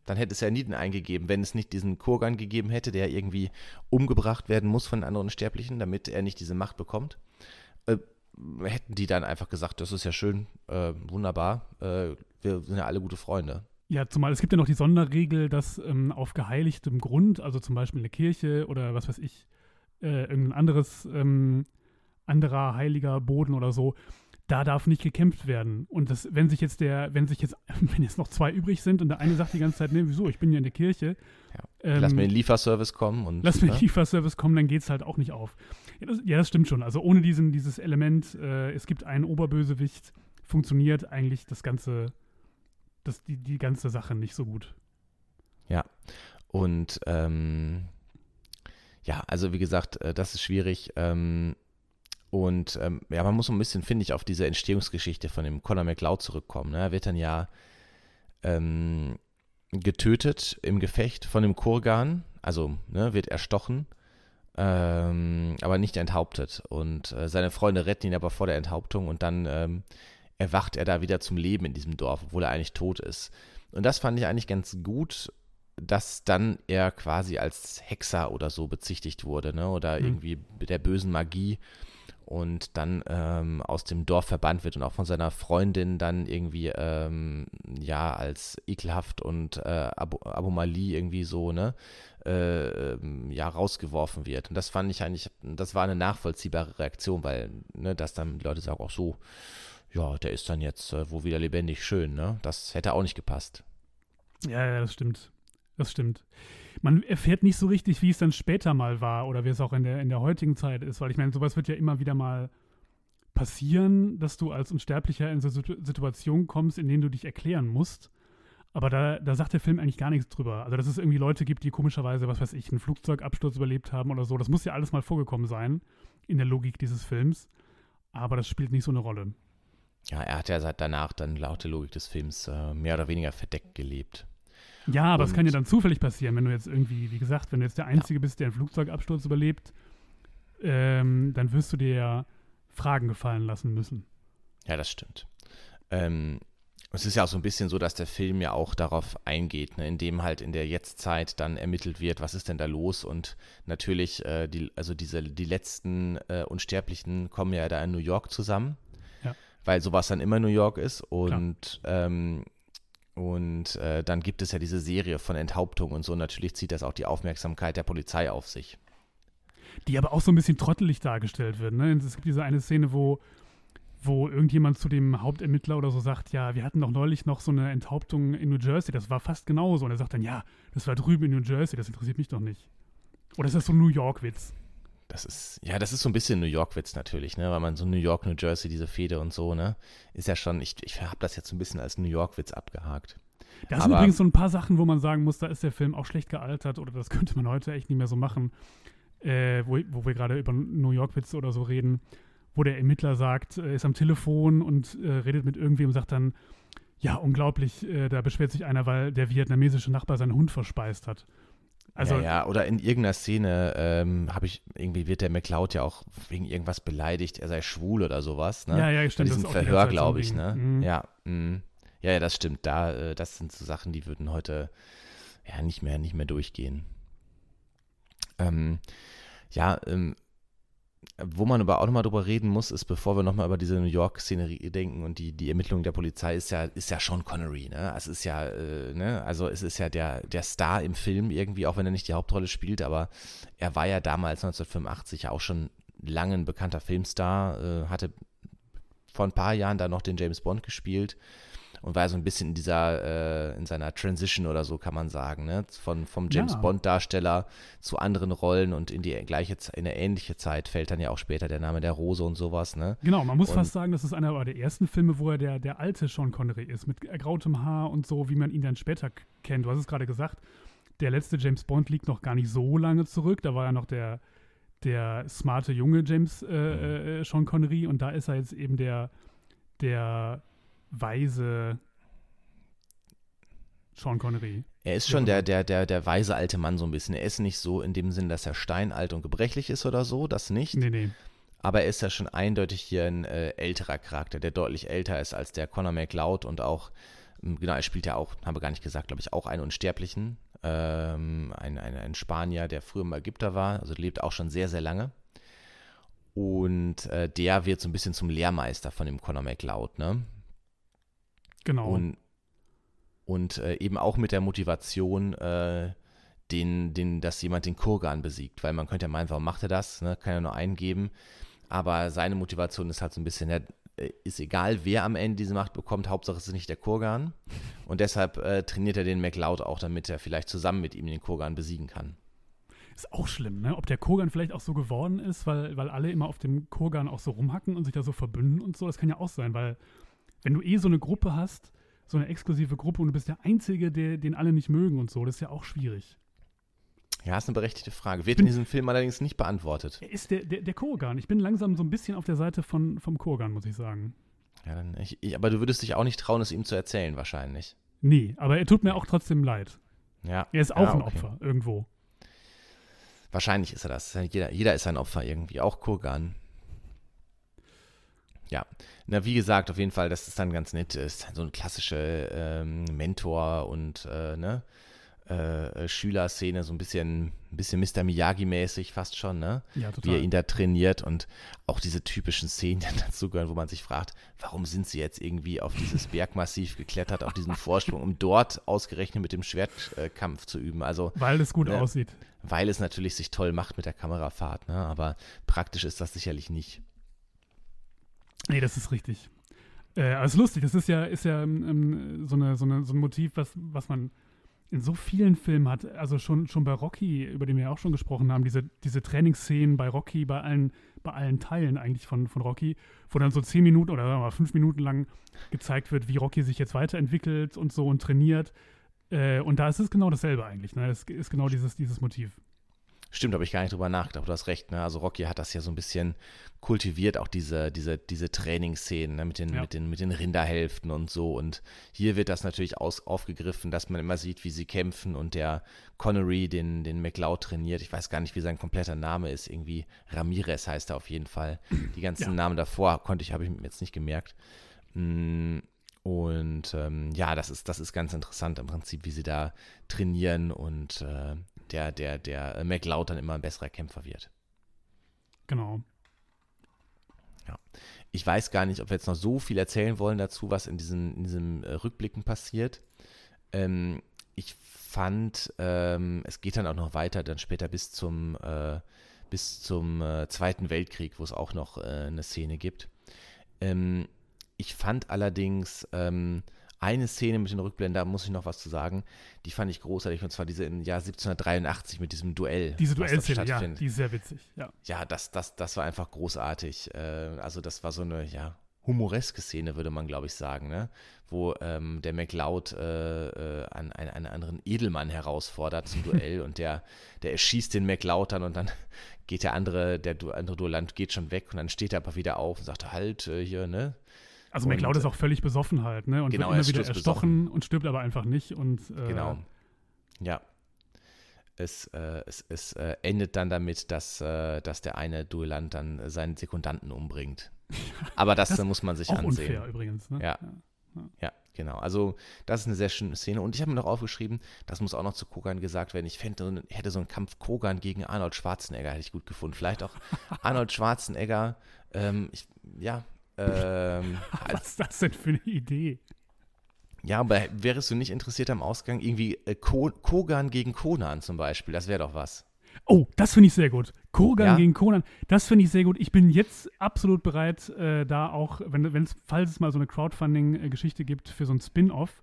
Dann hätte es ja Nieden eingegeben, wenn es nicht diesen Kurgan gegeben hätte, der irgendwie umgebracht werden muss von anderen Sterblichen, damit er nicht diese Macht bekommt. Äh, hätten die dann einfach gesagt, das ist ja schön, äh, wunderbar, äh, wir sind ja alle gute Freunde. Ja, zumal es gibt ja noch die Sonderregel, dass ähm, auf geheiligtem Grund, also zum Beispiel eine Kirche oder was weiß ich, äh, irgendein anderes, ähm, anderer heiliger Boden oder so, da darf nicht gekämpft werden. Und das, wenn sich jetzt der, wenn sich jetzt, wenn jetzt noch zwei übrig sind und der eine sagt die ganze Zeit, nee, wieso, ich bin ja in der Kirche. Ja. Ähm, lass mir den Lieferservice kommen und. Lass mir den ne? Lieferservice kommen, dann geht es halt auch nicht auf. Ja das, ja das, stimmt schon. Also ohne diesen, dieses Element, äh, es gibt einen Oberbösewicht, funktioniert eigentlich das ganze, das, die, die ganze Sache nicht so gut. Ja. Und ähm, ja, also wie gesagt, äh, das ist schwierig. Ähm, und ähm, ja, man muss so ein bisschen, finde ich, auf diese Entstehungsgeschichte von dem Conor McLeod zurückkommen. Ne? Er wird dann ja ähm, getötet im Gefecht von dem Kurgan, also ne, wird erstochen, ähm, aber nicht enthauptet. Und äh, seine Freunde retten ihn aber vor der Enthauptung und dann ähm, erwacht er da wieder zum Leben in diesem Dorf, obwohl er eigentlich tot ist. Und das fand ich eigentlich ganz gut, dass dann er quasi als Hexer oder so bezichtigt wurde, ne? Oder mhm. irgendwie der bösen Magie und dann ähm, aus dem Dorf verbannt wird und auch von seiner Freundin dann irgendwie ähm, ja als ekelhaft und äh, Ab Abomalie irgendwie so ne äh, ähm, ja rausgeworfen wird. Und das fand ich eigentlich das war eine nachvollziehbare Reaktion weil ne dass dann Leute sagen auch so ja der ist dann jetzt äh, wo wieder lebendig schön ne? Das hätte auch nicht gepasst. Ja, ja das stimmt. Das stimmt man erfährt nicht so richtig, wie es dann später mal war oder wie es auch in der, in der heutigen Zeit ist, weil ich meine, sowas wird ja immer wieder mal passieren, dass du als Unsterblicher in so Situationen kommst, in denen du dich erklären musst. Aber da, da sagt der Film eigentlich gar nichts drüber. Also, dass es irgendwie Leute gibt, die komischerweise, was weiß ich, einen Flugzeugabsturz überlebt haben oder so. Das muss ja alles mal vorgekommen sein in der Logik dieses Films. Aber das spielt nicht so eine Rolle. Ja, er hat ja seit danach dann laut der Logik des Films äh, mehr oder weniger verdeckt gelebt. Ja, aber es kann ja dann zufällig passieren, wenn du jetzt irgendwie, wie gesagt, wenn du jetzt der Einzige ja. bist, der einen Flugzeugabsturz überlebt, ähm, dann wirst du dir ja Fragen gefallen lassen müssen. Ja, das stimmt. Ähm, es ist ja auch so ein bisschen so, dass der Film ja auch darauf eingeht, ne, indem halt in der Jetztzeit dann ermittelt wird, was ist denn da los und natürlich, äh, die, also diese, die letzten äh, Unsterblichen kommen ja da in New York zusammen, ja. weil sowas dann immer New York ist und ähm, und äh, dann gibt es ja diese Serie von Enthauptungen und so. Natürlich zieht das auch die Aufmerksamkeit der Polizei auf sich. Die aber auch so ein bisschen trottelig dargestellt wird. Ne? Es gibt diese eine Szene, wo, wo irgendjemand zu dem Hauptermittler oder so sagt, ja, wir hatten doch neulich noch so eine Enthauptung in New Jersey, das war fast genauso. Und er sagt dann, ja, das war drüben in New Jersey, das interessiert mich doch nicht. Oder ist das so ein New York-Witz? Das ist, ja, das ist so ein bisschen New York-Witz natürlich, ne? Weil man so New York, New Jersey, diese Fehde und so, ne? Ist ja schon, ich, ich habe das jetzt so ein bisschen als New York-Witz abgehakt. Da sind übrigens so ein paar Sachen, wo man sagen muss, da ist der Film auch schlecht gealtert oder das könnte man heute echt nicht mehr so machen, äh, wo, wo wir gerade über New York-Witze oder so reden, wo der Ermittler sagt, äh, ist am Telefon und äh, redet mit irgendwem und sagt dann, ja, unglaublich, äh, da beschwert sich einer, weil der vietnamesische Nachbar seinen Hund verspeist hat. Also, ja, ja, oder in irgendeiner Szene ähm, habe ich, irgendwie wird der McCloud ja auch wegen irgendwas beleidigt, er sei schwul oder sowas, ne? Ja, ja, stimmt. Bei diesem Verhör, glaube ich, ne? Mhm. Ja, mh. ja, ja, das stimmt. Da, äh, das sind so Sachen, die würden heute ja nicht mehr, nicht mehr durchgehen. Ähm, ja, ähm, wo man aber auch nochmal drüber reden muss, ist, bevor wir nochmal über diese New York-Szenerie denken und die, die Ermittlungen der Polizei, ist ja, ist ja Sean Connery, ne? Es ist ja, äh, ne? Also es ist ja der, der Star im Film irgendwie, auch wenn er nicht die Hauptrolle spielt, aber er war ja damals 1985 auch schon lange ein bekannter Filmstar, äh, hatte vor ein paar Jahren da noch den James Bond gespielt und war so ein bisschen in dieser, äh, in seiner Transition oder so kann man sagen, ne? Von, vom James ja. Bond-Darsteller zu anderen Rollen und in die gleiche, in eine ähnliche Zeit fällt dann ja auch später der Name der Rose und sowas, ne? Genau, man muss und, fast sagen, das ist einer der ersten Filme, wo er der, der alte Sean Connery ist, mit ergrautem Haar und so, wie man ihn dann später kennt. Du hast es gerade gesagt, der letzte James Bond liegt noch gar nicht so lange zurück, da war ja noch der, der smarte junge James äh, mhm. äh, Sean Connery und da ist er jetzt eben der, der weise Sean Connery. Er ist schon der, der, der, der weise alte Mann so ein bisschen. Er ist nicht so in dem Sinn, dass er steinalt und gebrechlich ist oder so, das nicht. Nee, nee. Aber er ist ja schon eindeutig hier ein äh, älterer Charakter, der deutlich älter ist als der Conor McLeod und auch Ähm, genau, er spielt ja auch, haben wir gar nicht gesagt, glaube ich, auch einen Unsterblichen. Ähm, ein, ein, ein Spanier, der früher im Ägypter war, also lebt auch schon sehr, sehr lange. Und äh, der wird so ein bisschen zum Lehrmeister von dem Conor McLeod, ne? Genau. Und, und äh, eben auch mit der Motivation, äh, den, den, dass jemand den Kurgan besiegt. Weil man könnte ja meinen, warum macht er das? Ne? Kann ja nur eingeben. Aber seine Motivation ist halt so ein bisschen, ja, äh, ist egal, wer am Ende diese Macht bekommt, Hauptsache es ist nicht der Kurgan. Und deshalb äh, trainiert er den McLeod auch, damit er vielleicht zusammen mit ihm den Kurgan besiegen kann. Ist auch schlimm, ne? Ob der Kurgan vielleicht auch so geworden ist, weil, weil alle immer auf dem Kurgan auch so rumhacken und sich da so verbünden und so. Das kann ja auch sein, weil wenn du eh so eine Gruppe hast, so eine exklusive Gruppe und du bist der Einzige, der, den alle nicht mögen und so, das ist ja auch schwierig. Ja, ist eine berechtigte Frage. Wird bin, in diesem Film allerdings nicht beantwortet. Ist der, der, der Kurgan. Ich bin langsam so ein bisschen auf der Seite von, vom Kurgan, muss ich sagen. Ja, dann, ich, ich, aber du würdest dich auch nicht trauen, es ihm zu erzählen, wahrscheinlich. Nee, aber er tut mir auch trotzdem leid. Ja. Er ist auch ja, okay. ein Opfer, irgendwo. Wahrscheinlich ist er das. Jeder, jeder ist ein Opfer irgendwie, auch Kurgan. Ja, na wie gesagt, auf jeden Fall, das ist dann ganz nett. Ist so eine klassische ähm, Mentor und äh, ne, äh, äh, Schülerszene, so ein bisschen, ein bisschen Mr. Miyagi-mäßig fast schon, ne? Ja, total. Wie er ihn da trainiert und auch diese typischen Szenen, die dazugehören, wo man sich fragt, warum sind sie jetzt irgendwie auf dieses Bergmassiv geklettert, auf diesen Vorsprung, um dort ausgerechnet mit dem Schwertkampf zu üben. Also, weil es gut ne, aussieht. Weil es natürlich sich toll macht mit der Kamerafahrt, ne? Aber praktisch ist das sicherlich nicht. Nee, das ist richtig. Äh, aber ist lustig, das ist ja, ist ja ähm, so, eine, so, eine, so ein Motiv, was, was man in so vielen Filmen hat, also schon, schon bei Rocky, über den wir ja auch schon gesprochen haben, diese, diese Trainingsszenen bei Rocky, bei allen, bei allen Teilen eigentlich von, von Rocky, wo dann so zehn Minuten oder sagen wir mal, fünf Minuten lang gezeigt wird, wie Rocky sich jetzt weiterentwickelt und so und trainiert. Äh, und da ist es genau dasselbe eigentlich. Ne? Es ist genau dieses, dieses Motiv. Stimmt, habe ich gar nicht drüber nachgedacht, du hast recht. Ne? Also Rocky hat das ja so ein bisschen kultiviert, auch diese, diese, diese Trainingsszenen ne? mit, den, ja. mit, den, mit den Rinderhälften und so. Und hier wird das natürlich aus, aufgegriffen, dass man immer sieht, wie sie kämpfen und der Connery den, den McLeod trainiert. Ich weiß gar nicht, wie sein kompletter Name ist. Irgendwie Ramirez heißt er auf jeden Fall. Die ganzen ja. Namen davor konnte ich, habe ich mir jetzt nicht gemerkt. Mm, und ähm, ja, das ist, das ist ganz interessant im Prinzip, wie sie da trainieren und äh, der, der, der McLeod dann immer ein besserer Kämpfer wird. Genau. Ja. Ich weiß gar nicht, ob wir jetzt noch so viel erzählen wollen dazu, was in diesen, in diesem äh, Rückblicken passiert. Ähm, ich fand, ähm, es geht dann auch noch weiter, dann später bis zum, äh, bis zum äh, Zweiten Weltkrieg, wo es auch noch äh, eine Szene gibt. Ähm, ich fand allerdings, ähm, eine Szene mit den Rückblenden, da muss ich noch was zu sagen, die fand ich großartig und zwar diese im Jahr 1783 mit diesem Duell. Diese Duellszene, ja, die ist sehr witzig, ja. Ja, das, das, das war einfach großartig. Äh, also das war so eine, ja, humoreske Szene, würde man, glaube ich, sagen, ne? wo ähm, der McLeod äh, äh, an, einen, einen anderen Edelmann herausfordert zum Duell und der, der erschießt den McLeod dann und dann geht der andere, der andere Duellant geht schon weg und dann steht er aber wieder auf und sagt, halt, äh, hier, ne? Also McLeod ist auch völlig besoffen halt, ne? Und genau, wird immer wieder erstochen besoffen. und stirbt aber einfach nicht. Und, äh, genau. Ja. Es, äh, es, es äh, endet dann damit, dass, äh, dass der eine Duellant dann seinen Sekundanten umbringt. Aber das, das muss man sich auch ansehen. Unfair übrigens, ne? Ja. ja. ja. genau. Also, das ist eine sehr schöne Szene. Und ich habe mir noch aufgeschrieben, das muss auch noch zu Kogan gesagt werden. Ich fände, hätte so einen Kampf Kogan gegen Arnold Schwarzenegger hätte ich gut gefunden. Vielleicht auch Arnold Schwarzenegger. Ähm, ich, ja, ähm, Was ist das denn für eine Idee? Ja, aber wärst du nicht interessiert am Ausgang? Irgendwie äh, Ko Kogan gegen Conan zum Beispiel, das wäre doch was. Oh, das finde ich sehr gut. Kogan ja? gegen Conan, das finde ich sehr gut. Ich bin jetzt absolut bereit, äh, da auch, wenn es, falls es mal so eine Crowdfunding-Geschichte gibt für so ein Spin-off,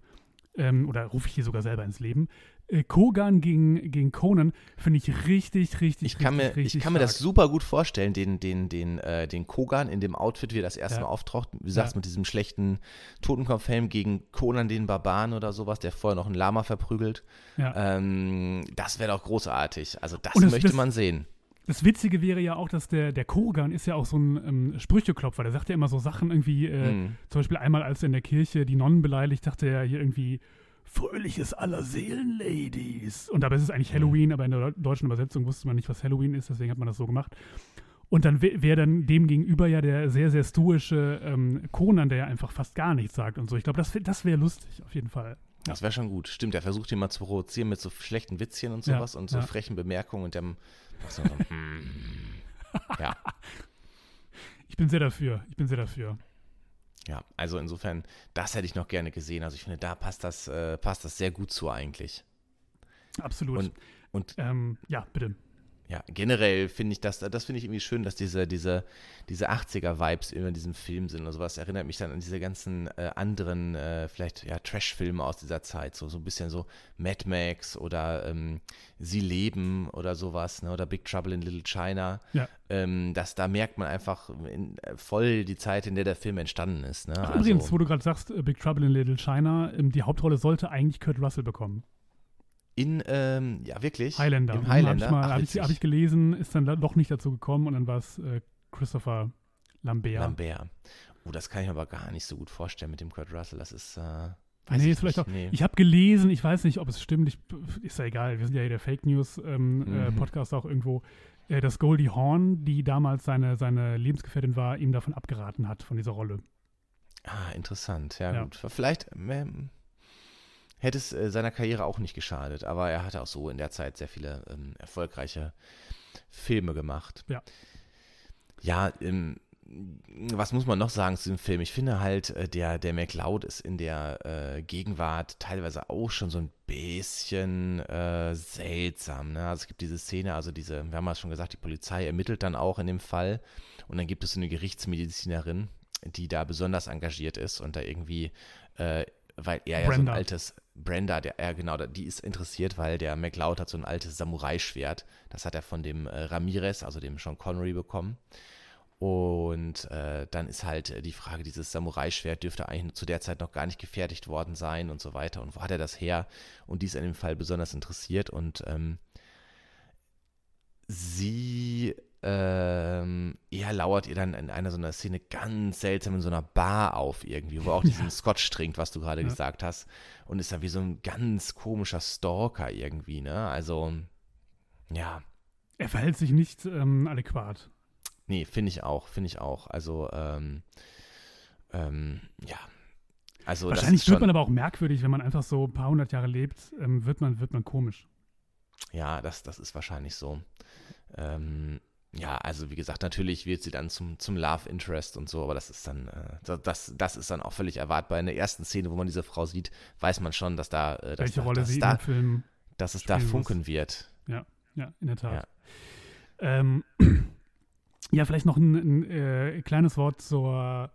ähm, oder rufe ich hier sogar selber ins Leben, äh, Kogan gegen, gegen Conan finde ich richtig, richtig, ich kann richtig, mir, richtig Ich kann stark. mir das super gut vorstellen, den, den, den, äh, den Kogan in dem Outfit, wie er das erste ja. Mal auftaucht, wie du sagst, ja. mit diesem schlechten Totenkopfhelm gegen Conan den Barbaren oder sowas, der vorher noch einen Lama verprügelt. Ja. Ähm, das wäre doch großartig. Also das, das möchte das, man sehen. Das Witzige wäre ja auch, dass der, der Kogan ist ja auch so ein ähm, Sprücheklopfer. Der sagt ja immer so Sachen irgendwie, äh, hm. zum Beispiel einmal, als er in der Kirche die Nonnen beleidigt, dachte er hier irgendwie, fröhliches aller Seelen, Ladies. Und dabei ist es eigentlich Halloween, aber in der deutschen Übersetzung wusste man nicht, was Halloween ist, deswegen hat man das so gemacht. Und dann wäre wär dann dem gegenüber ja der sehr, sehr stoische ähm, Conan, der ja einfach fast gar nichts sagt und so. Ich glaube, das, das wäre lustig, auf jeden Fall. Das wäre schon gut. Stimmt, er versucht ihn mal zu provozieren mit so schlechten Witzchen und sowas ja, und so ja. frechen Bemerkungen und dann so, hm, ja. Ich bin sehr dafür. Ich bin sehr dafür. Ja, also insofern, das hätte ich noch gerne gesehen. Also ich finde, da passt das, äh, passt das sehr gut zu eigentlich. Absolut. Und, und ähm, ja, bitte ja, generell finde ich das, das finde ich irgendwie schön, dass diese, diese, diese 80er-Vibes immer in diesem Film sind oder sowas. Erinnert mich dann an diese ganzen äh, anderen, äh, vielleicht ja, Trash-Filme aus dieser Zeit. So, so ein bisschen so Mad Max oder ähm, Sie leben oder sowas, ne? oder Big Trouble in Little China. Ja. Ähm, dass da merkt man einfach in, äh, voll die Zeit, in der der Film entstanden ist. Ne? Ach, also, übrigens, wo du gerade sagst, äh, Big Trouble in Little China, ähm, die Hauptrolle sollte eigentlich Kurt Russell bekommen. In, ähm, ja, wirklich? Highlander. Im Highlander. Habe ich, hab ich, ich, gelesen, ist dann doch nicht dazu gekommen und dann war es äh, Christopher Lambert. Lambert. Oh, das kann ich mir aber gar nicht so gut vorstellen mit dem Kurt Russell. Das ist. Äh, nee, ist vielleicht auch. Nee. Ich habe gelesen, ich weiß nicht, ob es stimmt. Ich, ist ja egal, wir sind ja hier der Fake News ähm, äh, mhm. äh, Podcast auch irgendwo. Äh, dass Goldie Horn, die damals seine, seine Lebensgefährtin war, ihm davon abgeraten hat, von dieser Rolle. Ah, interessant. Ja, ja. gut. Vielleicht. Ähm, hätte es äh, seiner Karriere auch nicht geschadet. Aber er hatte auch so in der Zeit sehr viele ähm, erfolgreiche Filme gemacht. Ja. Ja, ähm, was muss man noch sagen zu dem Film? Ich finde halt, äh, der, der McLeod ist in der äh, Gegenwart teilweise auch schon so ein bisschen äh, seltsam. Ne? Also es gibt diese Szene, also diese, wir haben ja schon gesagt, die Polizei ermittelt dann auch in dem Fall und dann gibt es so eine Gerichtsmedizinerin, die da besonders engagiert ist und da irgendwie äh, weil er ja so ein altes Brenda, der, ja genau, die ist interessiert, weil der McLeod hat so ein altes Samurai-Schwert. Das hat er von dem äh, Ramirez, also dem Sean Connery, bekommen. Und äh, dann ist halt die Frage, dieses Samurai-Schwert dürfte eigentlich zu der Zeit noch gar nicht gefertigt worden sein und so weiter. Und wo hat er das her? Und die ist in dem Fall besonders interessiert und ähm, sie ähm, er lauert ihr dann in einer so einer Szene ganz seltsam in so einer Bar auf irgendwie, wo er auch diesen ja. Scotch trinkt, was du gerade ja. gesagt hast. Und ist dann wie so ein ganz komischer Stalker irgendwie, ne? Also, ja. Er verhält sich nicht ähm, adäquat. Nee, finde ich auch, finde ich auch. Also, ähm, ähm, ja. Also, Wahrscheinlich wird man aber auch merkwürdig, wenn man einfach so ein paar hundert Jahre lebt, ähm, wird, man, wird man komisch. Ja, das, das ist wahrscheinlich so. Ähm, ja, also wie gesagt, natürlich wird sie dann zum, zum Love Interest und so, aber das ist dann, äh, das, das ist dann auch völlig erwartbar. In der ersten Szene, wo man diese Frau sieht, weiß man schon, dass da, äh, dass, Welche da, Rolle dass, sie da, im Film dass es da funken muss. wird. Ja, ja, in der Tat. Ja, ähm, ja vielleicht noch ein, ein äh, kleines Wort zur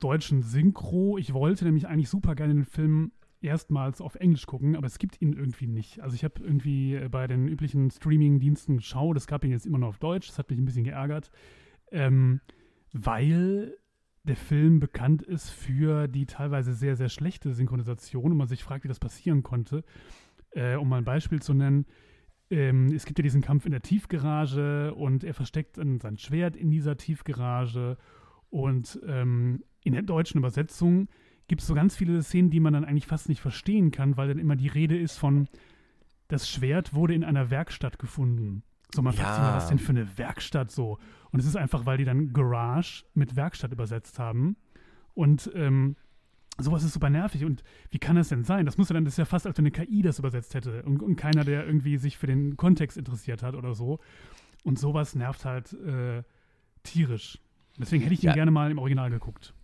deutschen Synchro. Ich wollte nämlich eigentlich super gerne den Film erstmals auf Englisch gucken, aber es gibt ihn irgendwie nicht. Also ich habe irgendwie äh, bei den üblichen Streaming-Diensten geschaut, es gab ihn jetzt immer nur auf Deutsch, das hat mich ein bisschen geärgert, ähm, weil der Film bekannt ist für die teilweise sehr, sehr schlechte Synchronisation und man sich fragt, wie das passieren konnte. Äh, um mal ein Beispiel zu nennen, ähm, es gibt ja diesen Kampf in der Tiefgarage und er versteckt sein Schwert in dieser Tiefgarage und ähm, in der deutschen Übersetzung gibt es so ganz viele Szenen, die man dann eigentlich fast nicht verstehen kann, weil dann immer die Rede ist von, das Schwert wurde in einer Werkstatt gefunden. So, man ja. fragt sich mal, was denn für eine Werkstatt so? Und es ist einfach, weil die dann Garage mit Werkstatt übersetzt haben. Und ähm, sowas ist super nervig. Und wie kann das denn sein? Das muss ja dann, das ist ja fast, als wenn eine KI das übersetzt hätte und, und keiner, der irgendwie sich für den Kontext interessiert hat oder so. Und sowas nervt halt äh, tierisch. Deswegen hätte ich ja. ihn gerne mal im Original geguckt.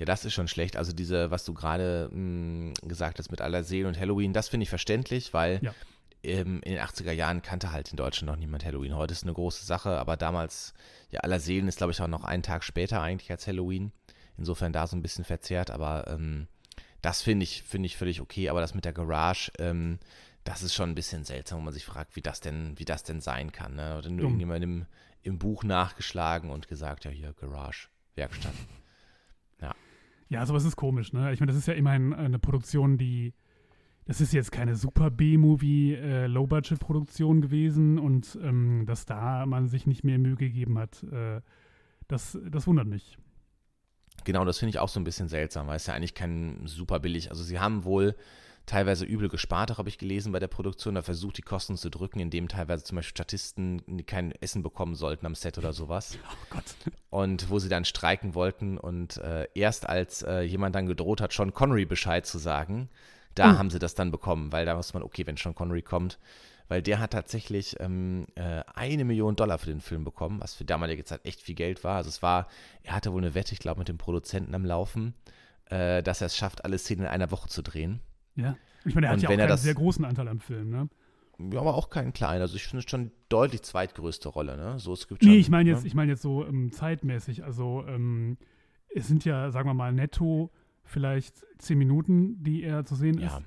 Ja, das ist schon schlecht. Also diese, was du gerade hm, gesagt hast mit aller Seelen und Halloween, das finde ich verständlich, weil ja. ähm, in den 80er Jahren kannte halt in Deutschland noch niemand Halloween. Heute ist eine große Sache, aber damals, ja, aller Seelen ist, glaube ich, auch noch einen Tag später eigentlich als Halloween. Insofern da so ein bisschen verzerrt, aber ähm, das finde ich, finde ich völlig okay. Aber das mit der Garage, ähm, das ist schon ein bisschen seltsam, wo man sich fragt, wie das denn, wie das denn sein kann. Ne? Oder nur irgendjemand im, im Buch nachgeschlagen und gesagt, ja, hier, Garage, Werkstatt. Ja, sowas ist komisch, ne? Ich meine, das ist ja immerhin eine Produktion, die. Das ist jetzt keine super B-Movie, äh, Low-Budget-Produktion gewesen und ähm, dass da man sich nicht mehr Mühe gegeben hat, äh, das, das wundert mich. Genau, das finde ich auch so ein bisschen seltsam, weil es ja eigentlich kein super billig. Also, sie haben wohl teilweise übel gespart, habe ich gelesen bei der Produktion. Da versucht, die Kosten zu drücken, indem teilweise zum Beispiel Statisten kein Essen bekommen sollten am Set oder sowas. Oh Gott. Und wo sie dann streiken wollten. Und äh, erst als äh, jemand dann gedroht hat, Sean Connery Bescheid zu sagen, da oh. haben sie das dann bekommen, weil da muss man, okay, wenn Sean Connery kommt, weil der hat tatsächlich ähm, äh, eine Million Dollar für den Film bekommen, was für damalige Zeit echt viel Geld war. Also es war, er hatte wohl eine Wette, ich glaube, mit dem Produzenten am Laufen, äh, dass er es schafft, alle Szenen in einer Woche zu drehen. Ja. Ich meine, er hat ja auch einen sehr großen Anteil am Film, ne? Ja, aber auch keinen kleinen. Also ich finde es schon deutlich zweitgrößte Rolle, ne? So, es gibt schon, nee, ich meine jetzt, ne? ich meine jetzt so ähm, zeitmäßig. Also ähm, es sind ja, sagen wir mal, netto vielleicht zehn Minuten, die er zu sehen ja. ist.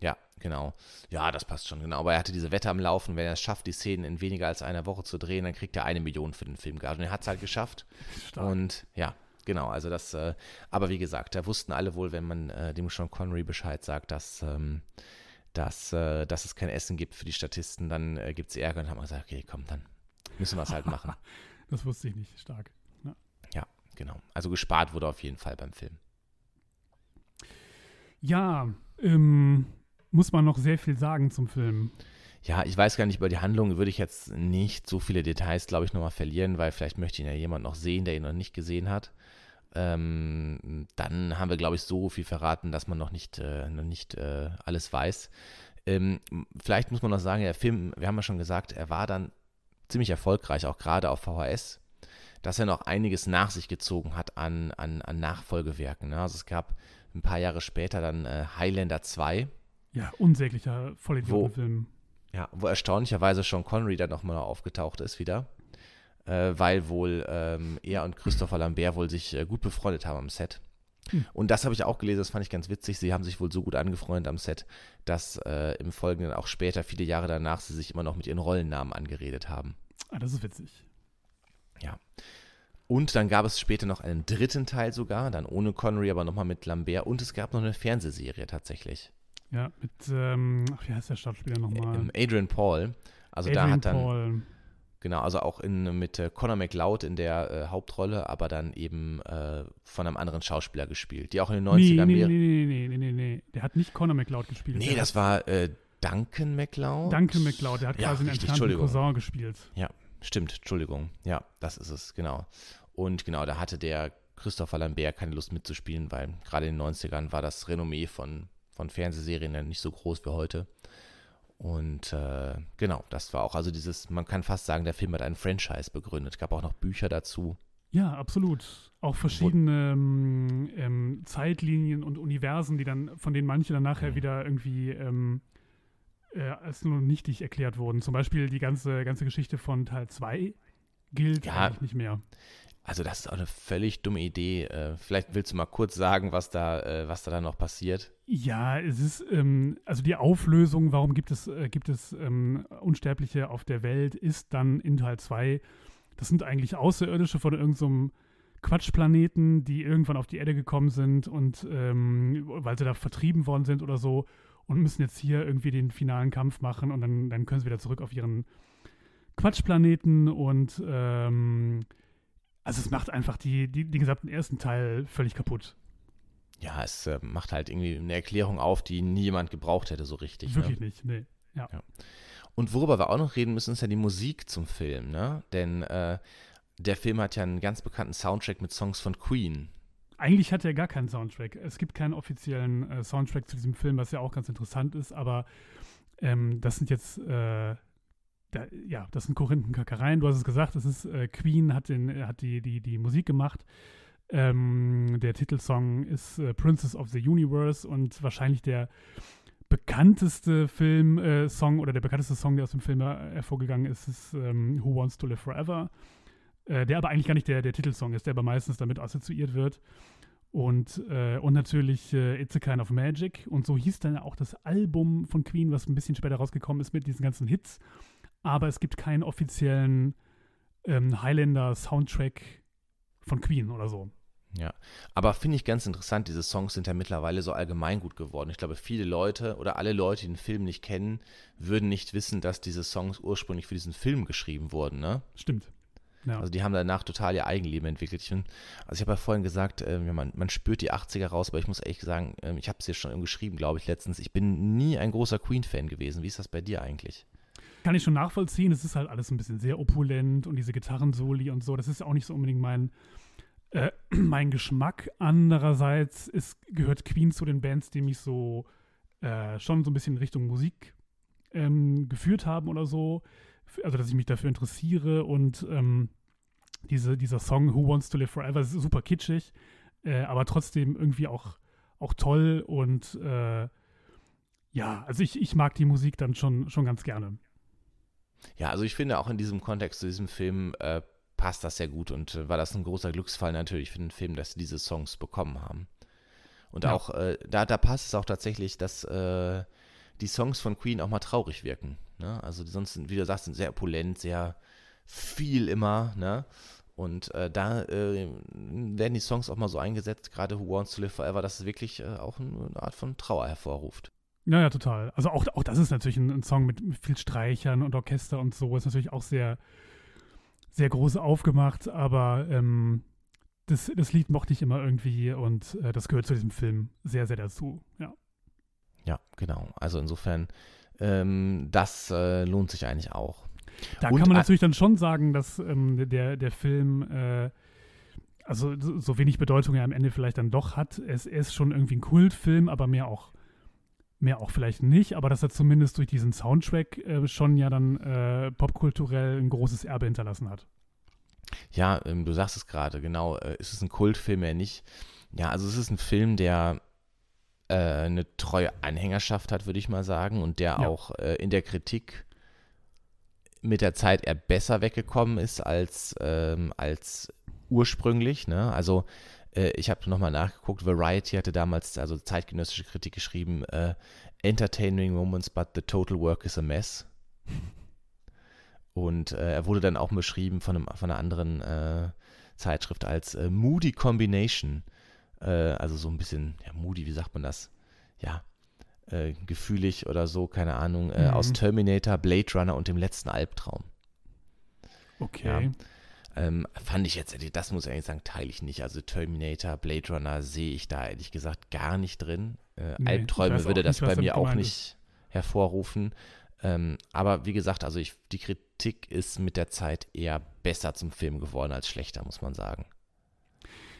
Ja, genau. Ja, das passt schon, genau. Aber er hatte diese Wette am Laufen, wenn er es schafft, die Szenen in weniger als einer Woche zu drehen, dann kriegt er eine Million für den Film. Und er hat es halt geschafft. Stark. Und ja, genau, also das, äh, aber wie gesagt, da wussten alle wohl, wenn man äh, dem Sean Connery Bescheid sagt, dass, ähm, dass, äh, dass es kein Essen gibt für die Statisten, dann äh, gibt es Ärger und haben gesagt, okay, komm, dann müssen wir es halt machen. das wusste ich nicht, stark. Ja. ja, genau. Also gespart wurde auf jeden Fall beim Film. Ja, ähm, muss man noch sehr viel sagen zum Film. Ja, ich weiß gar nicht, über die Handlung würde ich jetzt nicht so viele Details, glaube ich, nochmal verlieren, weil vielleicht möchte ihn ja jemand noch sehen, der ihn noch nicht gesehen hat. Ähm, dann haben wir, glaube ich, so viel verraten, dass man noch nicht, äh, noch nicht äh, alles weiß. Ähm, vielleicht muss man noch sagen, der Film, wir haben ja schon gesagt, er war dann ziemlich erfolgreich, auch gerade auf VHS, dass er noch einiges nach sich gezogen hat an, an, an Nachfolgewerken. Ne? Also es gab ein paar Jahre später dann äh, Highlander 2. Ja, unsäglicher Vollidiotenfilm. Ja, wo erstaunlicherweise Sean Connery dann nochmal aufgetaucht ist wieder. Äh, weil wohl ähm, er und Christopher Lambert wohl sich äh, gut befreundet haben am Set. Hm. Und das habe ich auch gelesen, das fand ich ganz witzig. Sie haben sich wohl so gut angefreundet am Set, dass äh, im Folgenden auch später, viele Jahre danach, sie sich immer noch mit ihren Rollennamen angeredet haben. Ah, das ist witzig. Ja. Und dann gab es später noch einen dritten Teil sogar, dann ohne Connery, aber nochmal mit Lambert. Und es gab noch eine Fernsehserie tatsächlich. Ja, mit, ähm, ach, wie heißt der Schauspieler nochmal? Ähm, Adrian Paul. Also Adrian da hat dann. Paul. Genau, also auch in, mit äh, Conor McLeod in der äh, Hauptrolle, aber dann eben äh, von einem anderen Schauspieler gespielt, die auch in den 90ern nee, nee, nee, nee, nee, nee, nee, Der hat nicht Conor McLeod gespielt. Nee, das war äh, Duncan McLeod. Duncan McLeod, der hat ja, quasi einen entfernten Cousin gespielt. Ja, stimmt, Entschuldigung. Ja, das ist es, genau. Und genau, da hatte der Christopher Lambert keine Lust mitzuspielen, weil gerade in den 90ern war das Renommee von von Fernsehserien ja nicht so groß wie heute. Und äh, genau, das war auch, also dieses, man kann fast sagen, der Film hat einen Franchise begründet. Es gab auch noch Bücher dazu. Ja, absolut. Auch verschiedene ähm, ähm, Zeitlinien und Universen, die dann, von denen manche dann nachher mhm. wieder irgendwie ähm, äh, als nur nichtig erklärt wurden. Zum Beispiel die ganze, ganze Geschichte von Teil 2 gilt ja, eigentlich nicht mehr. Also das ist auch eine völlig dumme Idee. Äh, vielleicht willst du mal kurz sagen, was da, äh, was da dann noch passiert. Ja, es ist, ähm, also die Auflösung, warum gibt es, äh, gibt es ähm, Unsterbliche auf der Welt, ist dann in Teil 2, das sind eigentlich Außerirdische von irgendeinem so Quatschplaneten, die irgendwann auf die Erde gekommen sind und ähm, weil sie da vertrieben worden sind oder so und müssen jetzt hier irgendwie den finalen Kampf machen und dann, dann können sie wieder zurück auf ihren Quatschplaneten und ähm, also es macht einfach die, die, den gesamten ersten Teil völlig kaputt. Ja, es äh, macht halt irgendwie eine Erklärung auf, die niemand gebraucht hätte so richtig. Ne? Wirklich ne? nicht, nee. Ja. ja. Und worüber wir auch noch reden müssen, ist ja die Musik zum Film, ne? Denn äh, der Film hat ja einen ganz bekannten Soundtrack mit Songs von Queen. Eigentlich hat er gar keinen Soundtrack. Es gibt keinen offiziellen äh, Soundtrack zu diesem Film, was ja auch ganz interessant ist, aber ähm, das sind jetzt äh, da, ja, das sind Korinthenkackereien. Du hast es gesagt, es ist äh, Queen hat, den, hat die, die, die Musik gemacht. Ähm, der Titelsong ist äh, Princess of the Universe und wahrscheinlich der bekannteste Film-Song äh, oder der bekannteste Song, der aus dem Film hervorgegangen ist, ist ähm, Who Wants to Live Forever. Äh, der aber eigentlich gar nicht der, der Titelsong ist, der aber meistens damit assoziiert wird. Und, äh, und natürlich äh, It's a Kind of Magic. Und so hieß dann auch das Album von Queen, was ein bisschen später rausgekommen ist mit diesen ganzen Hits aber es gibt keinen offiziellen ähm, Highlander-Soundtrack von Queen oder so. Ja, aber finde ich ganz interessant, diese Songs sind ja mittlerweile so allgemein gut geworden. Ich glaube, viele Leute oder alle Leute, die den Film nicht kennen, würden nicht wissen, dass diese Songs ursprünglich für diesen Film geschrieben wurden, ne? Stimmt. Ja. Also die haben danach total ihr Eigenleben entwickelt. Ich find, also ich habe ja vorhin gesagt, äh, man, man, spürt die 80er raus, aber ich muss ehrlich sagen, äh, ich habe es hier schon geschrieben, glaube ich, letztens. Ich bin nie ein großer Queen-Fan gewesen. Wie ist das bei dir eigentlich? Kann ich schon nachvollziehen. Es ist halt alles ein bisschen sehr opulent und diese Gitarrensoli und so. Das ist auch nicht so unbedingt mein, äh, mein Geschmack. Andererseits ist, gehört Queen zu den Bands, die mich so äh, schon so ein bisschen in Richtung Musik ähm, geführt haben oder so. Also, dass ich mich dafür interessiere und ähm, diese, dieser Song Who Wants to Live Forever ist super kitschig, äh, aber trotzdem irgendwie auch, auch toll und äh, ja, also ich, ich mag die Musik dann schon, schon ganz gerne. Ja, also ich finde auch in diesem Kontext zu diesem Film äh, passt das sehr gut und äh, war das ein großer Glücksfall natürlich für den Film, dass sie diese Songs bekommen haben. Und ja. auch äh, da, da passt es auch tatsächlich, dass äh, die Songs von Queen auch mal traurig wirken. Ne? Also sonst, wie du sagst, sind sehr opulent, sehr viel immer. Ne? Und äh, da äh, werden die Songs auch mal so eingesetzt, gerade Who Wants to Live Forever, dass es wirklich äh, auch eine Art von Trauer hervorruft. Ja, ja, total. Also auch, auch das ist natürlich ein, ein Song mit viel Streichern und Orchester und so. Ist natürlich auch sehr, sehr groß aufgemacht, aber ähm, das, das Lied mochte ich immer irgendwie und äh, das gehört zu diesem Film sehr, sehr dazu, ja. Ja, genau. Also insofern, ähm, das äh, lohnt sich eigentlich auch. Da und kann man natürlich dann schon sagen, dass ähm, der, der Film äh, also so wenig Bedeutung er am Ende vielleicht dann doch hat. Es ist schon irgendwie ein Kultfilm, aber mehr auch mehr auch vielleicht nicht, aber dass er zumindest durch diesen Soundtrack äh, schon ja dann äh, popkulturell ein großes Erbe hinterlassen hat. Ja, ähm, du sagst es gerade, genau. Äh, ist es ein Kultfilm ja nicht? Ja, also es ist ein Film, der äh, eine treue Anhängerschaft hat, würde ich mal sagen, und der ja. auch äh, in der Kritik mit der Zeit eher besser weggekommen ist als, ähm, als ursprünglich. Ne? Also äh, ich habe nochmal nachgeguckt, Variety hatte damals, also zeitgenössische Kritik geschrieben, äh, Entertaining Moments, but the total work is a mess. Und äh, er wurde dann auch beschrieben von, einem, von einer anderen äh, Zeitschrift als äh, Moody Combination. Also so ein bisschen, ja, Moody, wie sagt man das? Ja, gefühlig oder so, keine Ahnung, mhm. aus Terminator, Blade Runner und dem letzten Albtraum. Okay. Ja. Ähm, fand ich jetzt, das muss ich eigentlich sagen, teile ich nicht. Also Terminator, Blade Runner sehe ich da ehrlich gesagt gar nicht drin. Äh, nee, Albträume würde das bei mir auch nicht hervorrufen. Ähm, aber wie gesagt, also ich, die Kritik ist mit der Zeit eher besser zum Film geworden als schlechter, muss man sagen.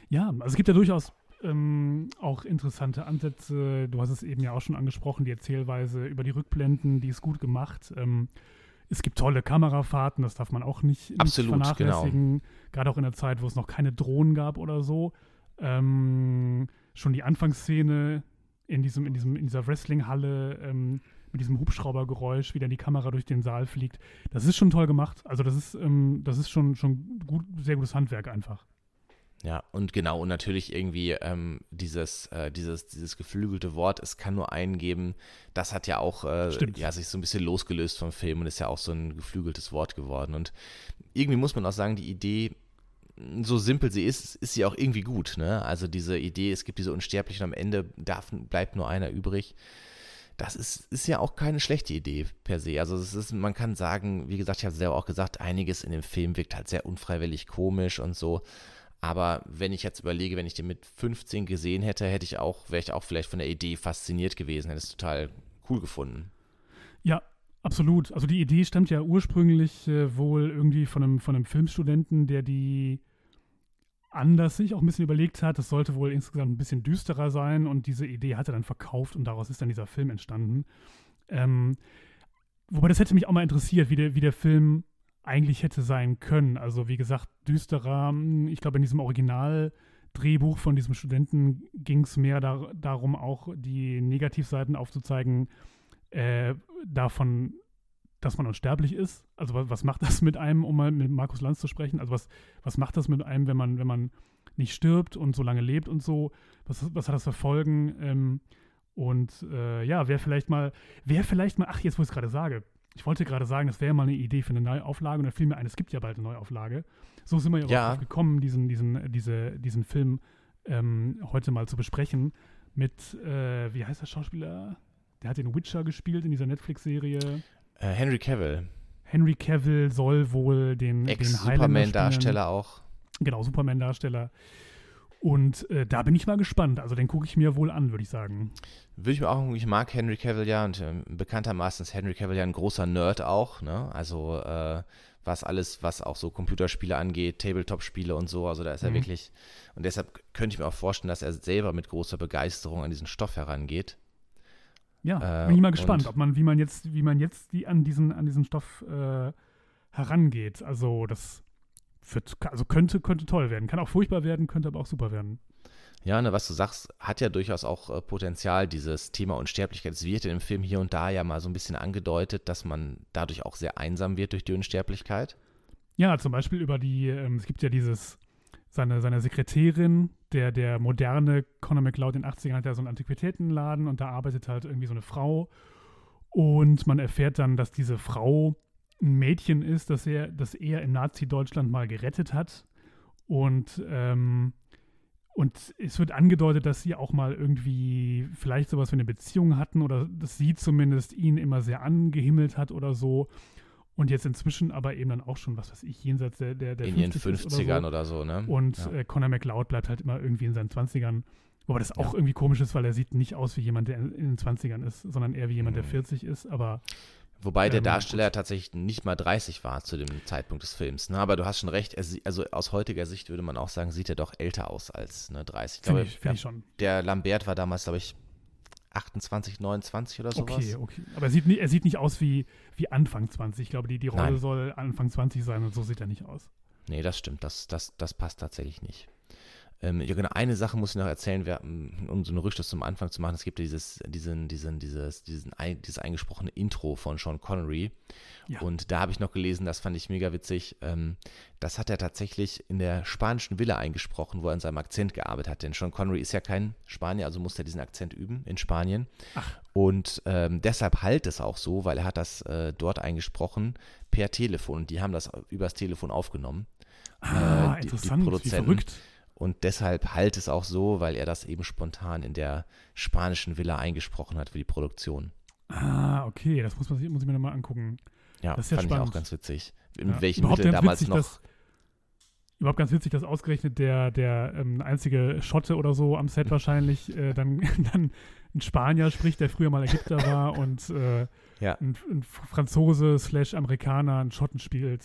Ja, also es gibt ja durchaus ähm, auch interessante Ansätze. Du hast es eben ja auch schon angesprochen, die Erzählweise über die Rückblenden, die ist gut gemacht. Ähm, es gibt tolle Kamerafahrten, das darf man auch nicht, nicht Absolut, genau. vernachlässigen. Genau. Gerade auch in der Zeit, wo es noch keine Drohnen gab oder so. Ähm, schon die Anfangsszene in, diesem, in, diesem, in dieser Wrestlinghalle ähm, mit diesem Hubschraubergeräusch, wie dann die Kamera durch den Saal fliegt. Das ist schon toll gemacht. Also das ist, ähm, das ist schon, schon gut, sehr gutes Handwerk einfach. Ja, und genau, und natürlich irgendwie ähm, dieses, äh, dieses, dieses geflügelte Wort, es kann nur einen geben, das hat ja auch äh, ja, sich so ein bisschen losgelöst vom Film und ist ja auch so ein geflügeltes Wort geworden. Und irgendwie muss man auch sagen, die Idee, so simpel sie ist, ist sie auch irgendwie gut. Ne? Also diese Idee, es gibt diese Unsterblichen, am Ende darf, bleibt nur einer übrig. Das ist, ist ja auch keine schlechte Idee per se. Also es ist, man kann sagen, wie gesagt, ich habe es selber auch gesagt, einiges in dem Film wirkt halt sehr unfreiwillig komisch und so. Aber wenn ich jetzt überlege, wenn ich den mit 15 gesehen hätte, hätte ich auch, wäre ich auch vielleicht von der Idee fasziniert gewesen, hätte es total cool gefunden. Ja, absolut. Also die Idee stammt ja ursprünglich äh, wohl irgendwie von einem, von einem Filmstudenten, der die anders sich auch ein bisschen überlegt hat. Das sollte wohl insgesamt ein bisschen düsterer sein und diese Idee hat er dann verkauft und daraus ist dann dieser Film entstanden. Ähm, wobei das hätte mich auch mal interessiert, wie der, wie der Film eigentlich hätte sein können. Also wie gesagt, düsterer. Hm, ich glaube, in diesem Originaldrehbuch von diesem Studenten ging es mehr da, darum, auch die Negativseiten aufzuzeigen, äh, davon, dass man unsterblich ist. Also was, was, macht das mit einem, um mal mit Markus Lanz zu sprechen? Also was, was macht das mit einem, wenn man, wenn man nicht stirbt und so lange lebt und so? Was, was hat das für Folgen? Ähm, und äh, ja, wer vielleicht mal, wer vielleicht mal, ach, jetzt wo ich es gerade sage, ich wollte gerade sagen, das wäre mal eine Idee für eine Neuauflage und da fiel mir ein, es gibt ja bald eine Neuauflage. So sind wir ja, ja. auch gekommen, diesen, diesen, diese, diesen Film ähm, heute mal zu besprechen mit, äh, wie heißt der Schauspieler? Der hat den Witcher gespielt in dieser Netflix-Serie. Äh, Henry Cavill. Henry Cavill soll wohl den, Ex-Superman-Darsteller auch. Genau, Superman-Darsteller. Und äh, da bin ich mal gespannt. Also den gucke ich mir wohl an, würde ich sagen. Würde ich mir auch, ich mag Henry Cavill ja und äh, bekanntermaßen ist Henry Cavill ja ein großer Nerd auch, ne? Also äh, was alles, was auch so Computerspiele angeht, Tabletop-Spiele und so, also da ist er mhm. wirklich, und deshalb könnte ich mir auch vorstellen, dass er selber mit großer Begeisterung an diesen Stoff herangeht. Ja, äh, bin ich mal gespannt, ob man, wie man jetzt, wie man jetzt die an diesen, an diesen Stoff äh, herangeht. Also das wird, also könnte, könnte toll werden. Kann auch furchtbar werden, könnte aber auch super werden. Ja, ne, was du sagst, hat ja durchaus auch äh, Potenzial, dieses Thema Unsterblichkeit. Es wird in dem Film hier und da ja mal so ein bisschen angedeutet, dass man dadurch auch sehr einsam wird durch die Unsterblichkeit. Ja, zum Beispiel über die, ähm, es gibt ja dieses, seine, seine Sekretärin, der, der moderne Conor McLeod in den 80ern hat ja so einen Antiquitätenladen und da arbeitet halt irgendwie so eine Frau. Und man erfährt dann, dass diese Frau ein Mädchen ist, das er, das er in Nazi-Deutschland mal gerettet hat. Und, ähm, und es wird angedeutet, dass sie auch mal irgendwie vielleicht sowas wie eine Beziehung hatten oder dass sie zumindest ihn immer sehr angehimmelt hat oder so. Und jetzt inzwischen aber eben dann auch schon, was weiß ich, jenseits der, der, der In ihren 50ern oder so, oder so, ne? Und ja. äh, Conor McLeod bleibt halt immer irgendwie in seinen 20ern. Wobei das auch ja. irgendwie komisch ist, weil er sieht nicht aus wie jemand, der in, in den 20ern ist, sondern eher wie jemand, der 40 mhm. ist. Aber Wobei der ähm, Darsteller gut. tatsächlich nicht mal 30 war zu dem Zeitpunkt des Films. Ne? Aber du hast schon recht, also aus heutiger Sicht würde man auch sagen, sieht er doch älter aus als ne, 30. Finde ich, find ich schon. Der Lambert war damals, glaube ich, 28, 29 oder sowas. Okay, okay. Aber er sieht, nicht, er sieht nicht aus wie, wie Anfang 20. Ich glaube, die, die Rolle Nein. soll Anfang 20 sein und so sieht er nicht aus. Nee, das stimmt. Das, das, das passt tatsächlich nicht. Ähm, ja, genau, eine Sache muss ich noch erzählen, wir, um so eine Rückschluss zum Anfang zu machen. Es gibt ja dieses, diesen, diesen, dieses, diesen, dieses eingesprochene Intro von Sean Connery. Ja. Und da habe ich noch gelesen, das fand ich mega witzig. Ähm, das hat er tatsächlich in der spanischen Villa eingesprochen, wo er an seinem Akzent gearbeitet hat. Denn Sean Connery ist ja kein Spanier, also musste er diesen Akzent üben in Spanien. Ach. Und ähm, deshalb halt es auch so, weil er hat das äh, dort eingesprochen per Telefon. Und die haben das übers Telefon aufgenommen. Ah, äh, die, interessant, die Produzenten. wie verrückt. Und deshalb halt es auch so, weil er das eben spontan in der spanischen Villa eingesprochen hat für die Produktion. Ah, okay, das muss, man, muss ich mir nochmal angucken. Ja, das ist fand ja spannend. ich auch ganz witzig. In ja. welchen Mitteln damals witzig, noch. Dass, überhaupt ganz witzig, dass ausgerechnet der, der ähm, einzige Schotte oder so am Set wahrscheinlich äh, dann, dann ein Spanier spricht, der früher mal Ägypter war und äh, ja. ein, ein Franzose slash Amerikaner einen Schotten spielt.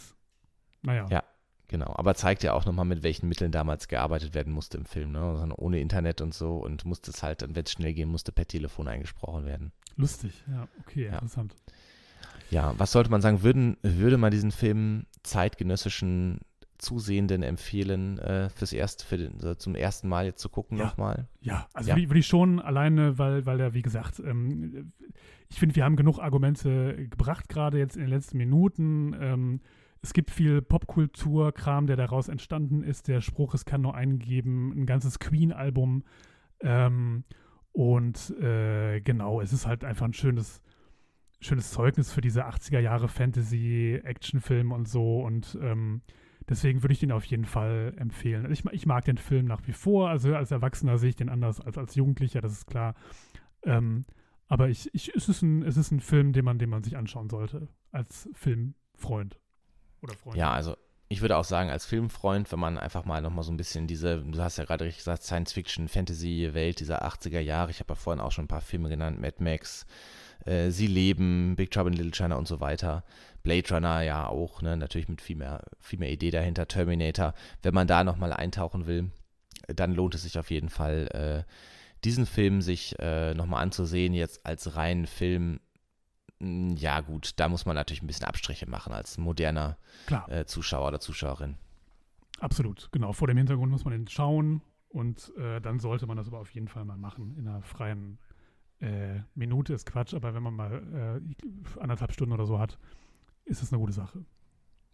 Naja. Ja, Genau, aber zeigt ja auch nochmal, mit welchen Mitteln damals gearbeitet werden musste im Film. Ne? Also ohne Internet und so und musste es halt, wenn es schnell gehen musste, per Telefon eingesprochen werden. Lustig, ja, okay, ja. interessant. Ja, was sollte man sagen? Würden, würde man diesen Film zeitgenössischen Zusehenden empfehlen, äh, fürs erste, für den, so zum ersten Mal jetzt zu gucken ja. nochmal? Ja, also ja. würde ich schon alleine, weil, weil er, wie gesagt, ähm, ich finde, wir haben genug Argumente gebracht, gerade jetzt in den letzten Minuten. Ähm, es gibt viel Popkultur-Kram, der daraus entstanden ist. Der Spruch, es kann nur eingeben, ein ganzes Queen-Album. Ähm, und äh, genau, es ist halt einfach ein schönes, schönes Zeugnis für diese 80er Jahre Fantasy-Actionfilm und so. Und ähm, deswegen würde ich den auf jeden Fall empfehlen. Also ich, ich, mag den Film nach wie vor. Also als Erwachsener sehe ich den anders als als Jugendlicher, das ist klar. Ähm, aber ich, ich, es, ist ein, es ist ein Film, den man, den man sich anschauen sollte, als Filmfreund. Oder Freund? Ja, also ich würde auch sagen, als Filmfreund, wenn man einfach mal nochmal so ein bisschen diese, du hast ja gerade richtig gesagt, Science-Fiction, Fantasy-Welt dieser 80er Jahre, ich habe ja vorhin auch schon ein paar Filme genannt, Mad Max, äh, Sie leben, Big Trouble in Little China und so weiter. Blade Runner ja auch, ne, natürlich mit viel mehr, viel mehr Idee dahinter, Terminator. Wenn man da nochmal eintauchen will, dann lohnt es sich auf jeden Fall, äh, diesen Film sich äh, nochmal anzusehen, jetzt als reinen Film ja, gut, da muss man natürlich ein bisschen Abstriche machen als moderner äh, Zuschauer oder Zuschauerin. Absolut, genau. Vor dem Hintergrund muss man den schauen und äh, dann sollte man das aber auf jeden Fall mal machen in einer freien äh, Minute. Ist Quatsch, aber wenn man mal äh, anderthalb Stunden oder so hat, ist das eine gute Sache.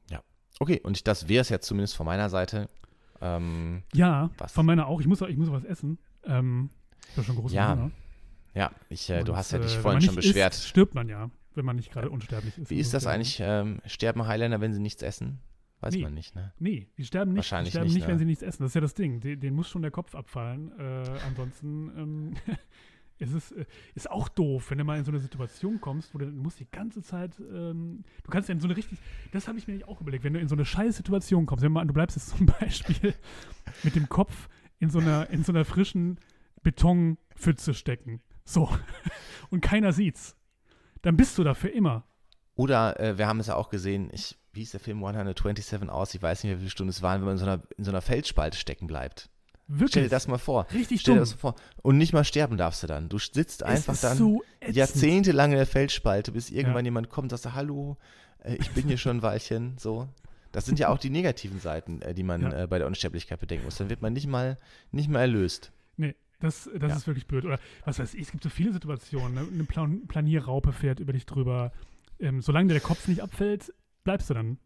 Ja, okay. Und das wäre es jetzt zumindest von meiner Seite. Ähm, ja, was? von meiner auch. Ich muss, ich muss was essen. Ähm, ich bin schon groß ja, Hunger. Ja, ich, äh, du hast ja dich äh, vorhin schon beschwert. Isst, stirbt man ja, wenn man nicht gerade unsterblich ist. Wie ist das eigentlich? Ähm, sterben Highlander, wenn sie nichts essen? Weiß nee. man nicht, ne? Nee, die sterben nicht. Wahrscheinlich die sterben nicht, nicht ne? wenn sie nichts essen. Das ist ja das Ding. Den, den muss schon der Kopf abfallen. Äh, ansonsten ähm, Es ist, äh, ist auch doof, wenn du mal in so eine Situation kommst, wo du, du musst die ganze Zeit, ähm, du kannst ja in so eine richtig, das habe ich mir auch überlegt, wenn du in so eine scheiß Situation kommst, wenn man, du bleibst jetzt zum Beispiel mit dem Kopf in so einer, in so einer frischen Betonpfütze stecken. So. Und keiner sieht's. Dann bist du da für immer. Oder äh, wir haben es ja auch gesehen, ich, wie hieß der Film 127 aus? Ich weiß nicht mehr, wie viele Stunden es waren, wenn man in so einer, in so einer Felsspalte stecken bleibt. Wirklich? Stell dir das mal vor. Richtig Stell dir das vor. Und nicht mal sterben darfst du dann. Du sitzt einfach dann so jahrzehntelang in der Felsspalte, bis irgendwann ja. jemand kommt und sagt, hallo, äh, ich bin hier schon ein Weilchen. So. Das sind ja auch die negativen Seiten, äh, die man ja. äh, bei der Unsterblichkeit bedenken muss. Dann wird man nicht mal, nicht mal erlöst. Nee, das, das ja. ist wirklich blöd. Oder was weiß ich, es gibt so viele Situationen. Ne? Eine Plan Planierraupe fährt über dich drüber. Ähm, solange dir der Kopf nicht abfällt, bleibst du dann.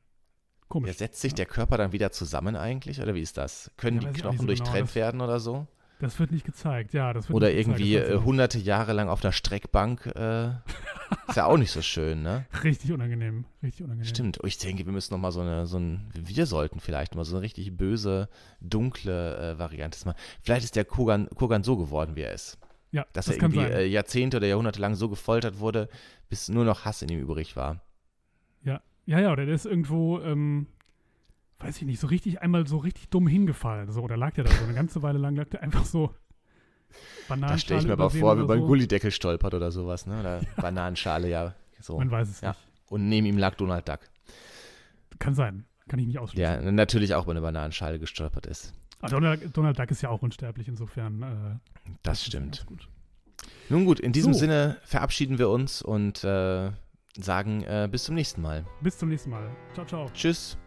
Komisch. Ja, setzt sich der Körper dann wieder zusammen eigentlich? Oder wie ist das? Können die Knochen so durchtrennt genau. werden oder so? Das wird nicht gezeigt, ja. Das Oder irgendwie gezeigt, äh, hunderte Jahre lang auf der Streckbank. Äh, ist ja auch nicht so schön, ne? Richtig unangenehm, richtig unangenehm. Stimmt. Ich denke, wir müssen noch mal so eine, so ein, wir sollten vielleicht mal so eine richtig böse, dunkle äh, Variante machen. Vielleicht ist der Kogan, Kogan so geworden, wie er ist. Ja, Dass das er irgendwie äh, Jahrzehnte oder Jahrhunderte lang so gefoltert wurde, bis nur noch Hass in ihm übrig war. Ja, ja, ja, oder der ist irgendwo, ähm, weiß ich nicht, so richtig, einmal so richtig dumm hingefallen. So, oder lag der da so eine ganze Weile lang, lag der einfach so Bananenschale. Da stelle ich mir aber vor, wie so. beim Gullideckel stolpert oder sowas, ne? Oder ja. Bananenschale, ja. So. Man weiß es ja. nicht. Und neben ihm lag Donald Duck. Kann sein. Kann ich nicht ausschließen. Ja, natürlich auch bei einer Bananenschale gestolpert ist. Aber Donald, Donald Duck ist ja auch unsterblich, insofern. Äh, das, das stimmt. Gut. Nun gut, in diesem so. Sinne verabschieden wir uns und äh, sagen äh, bis zum nächsten Mal. Bis zum nächsten Mal. Ciao, ciao. Tschüss.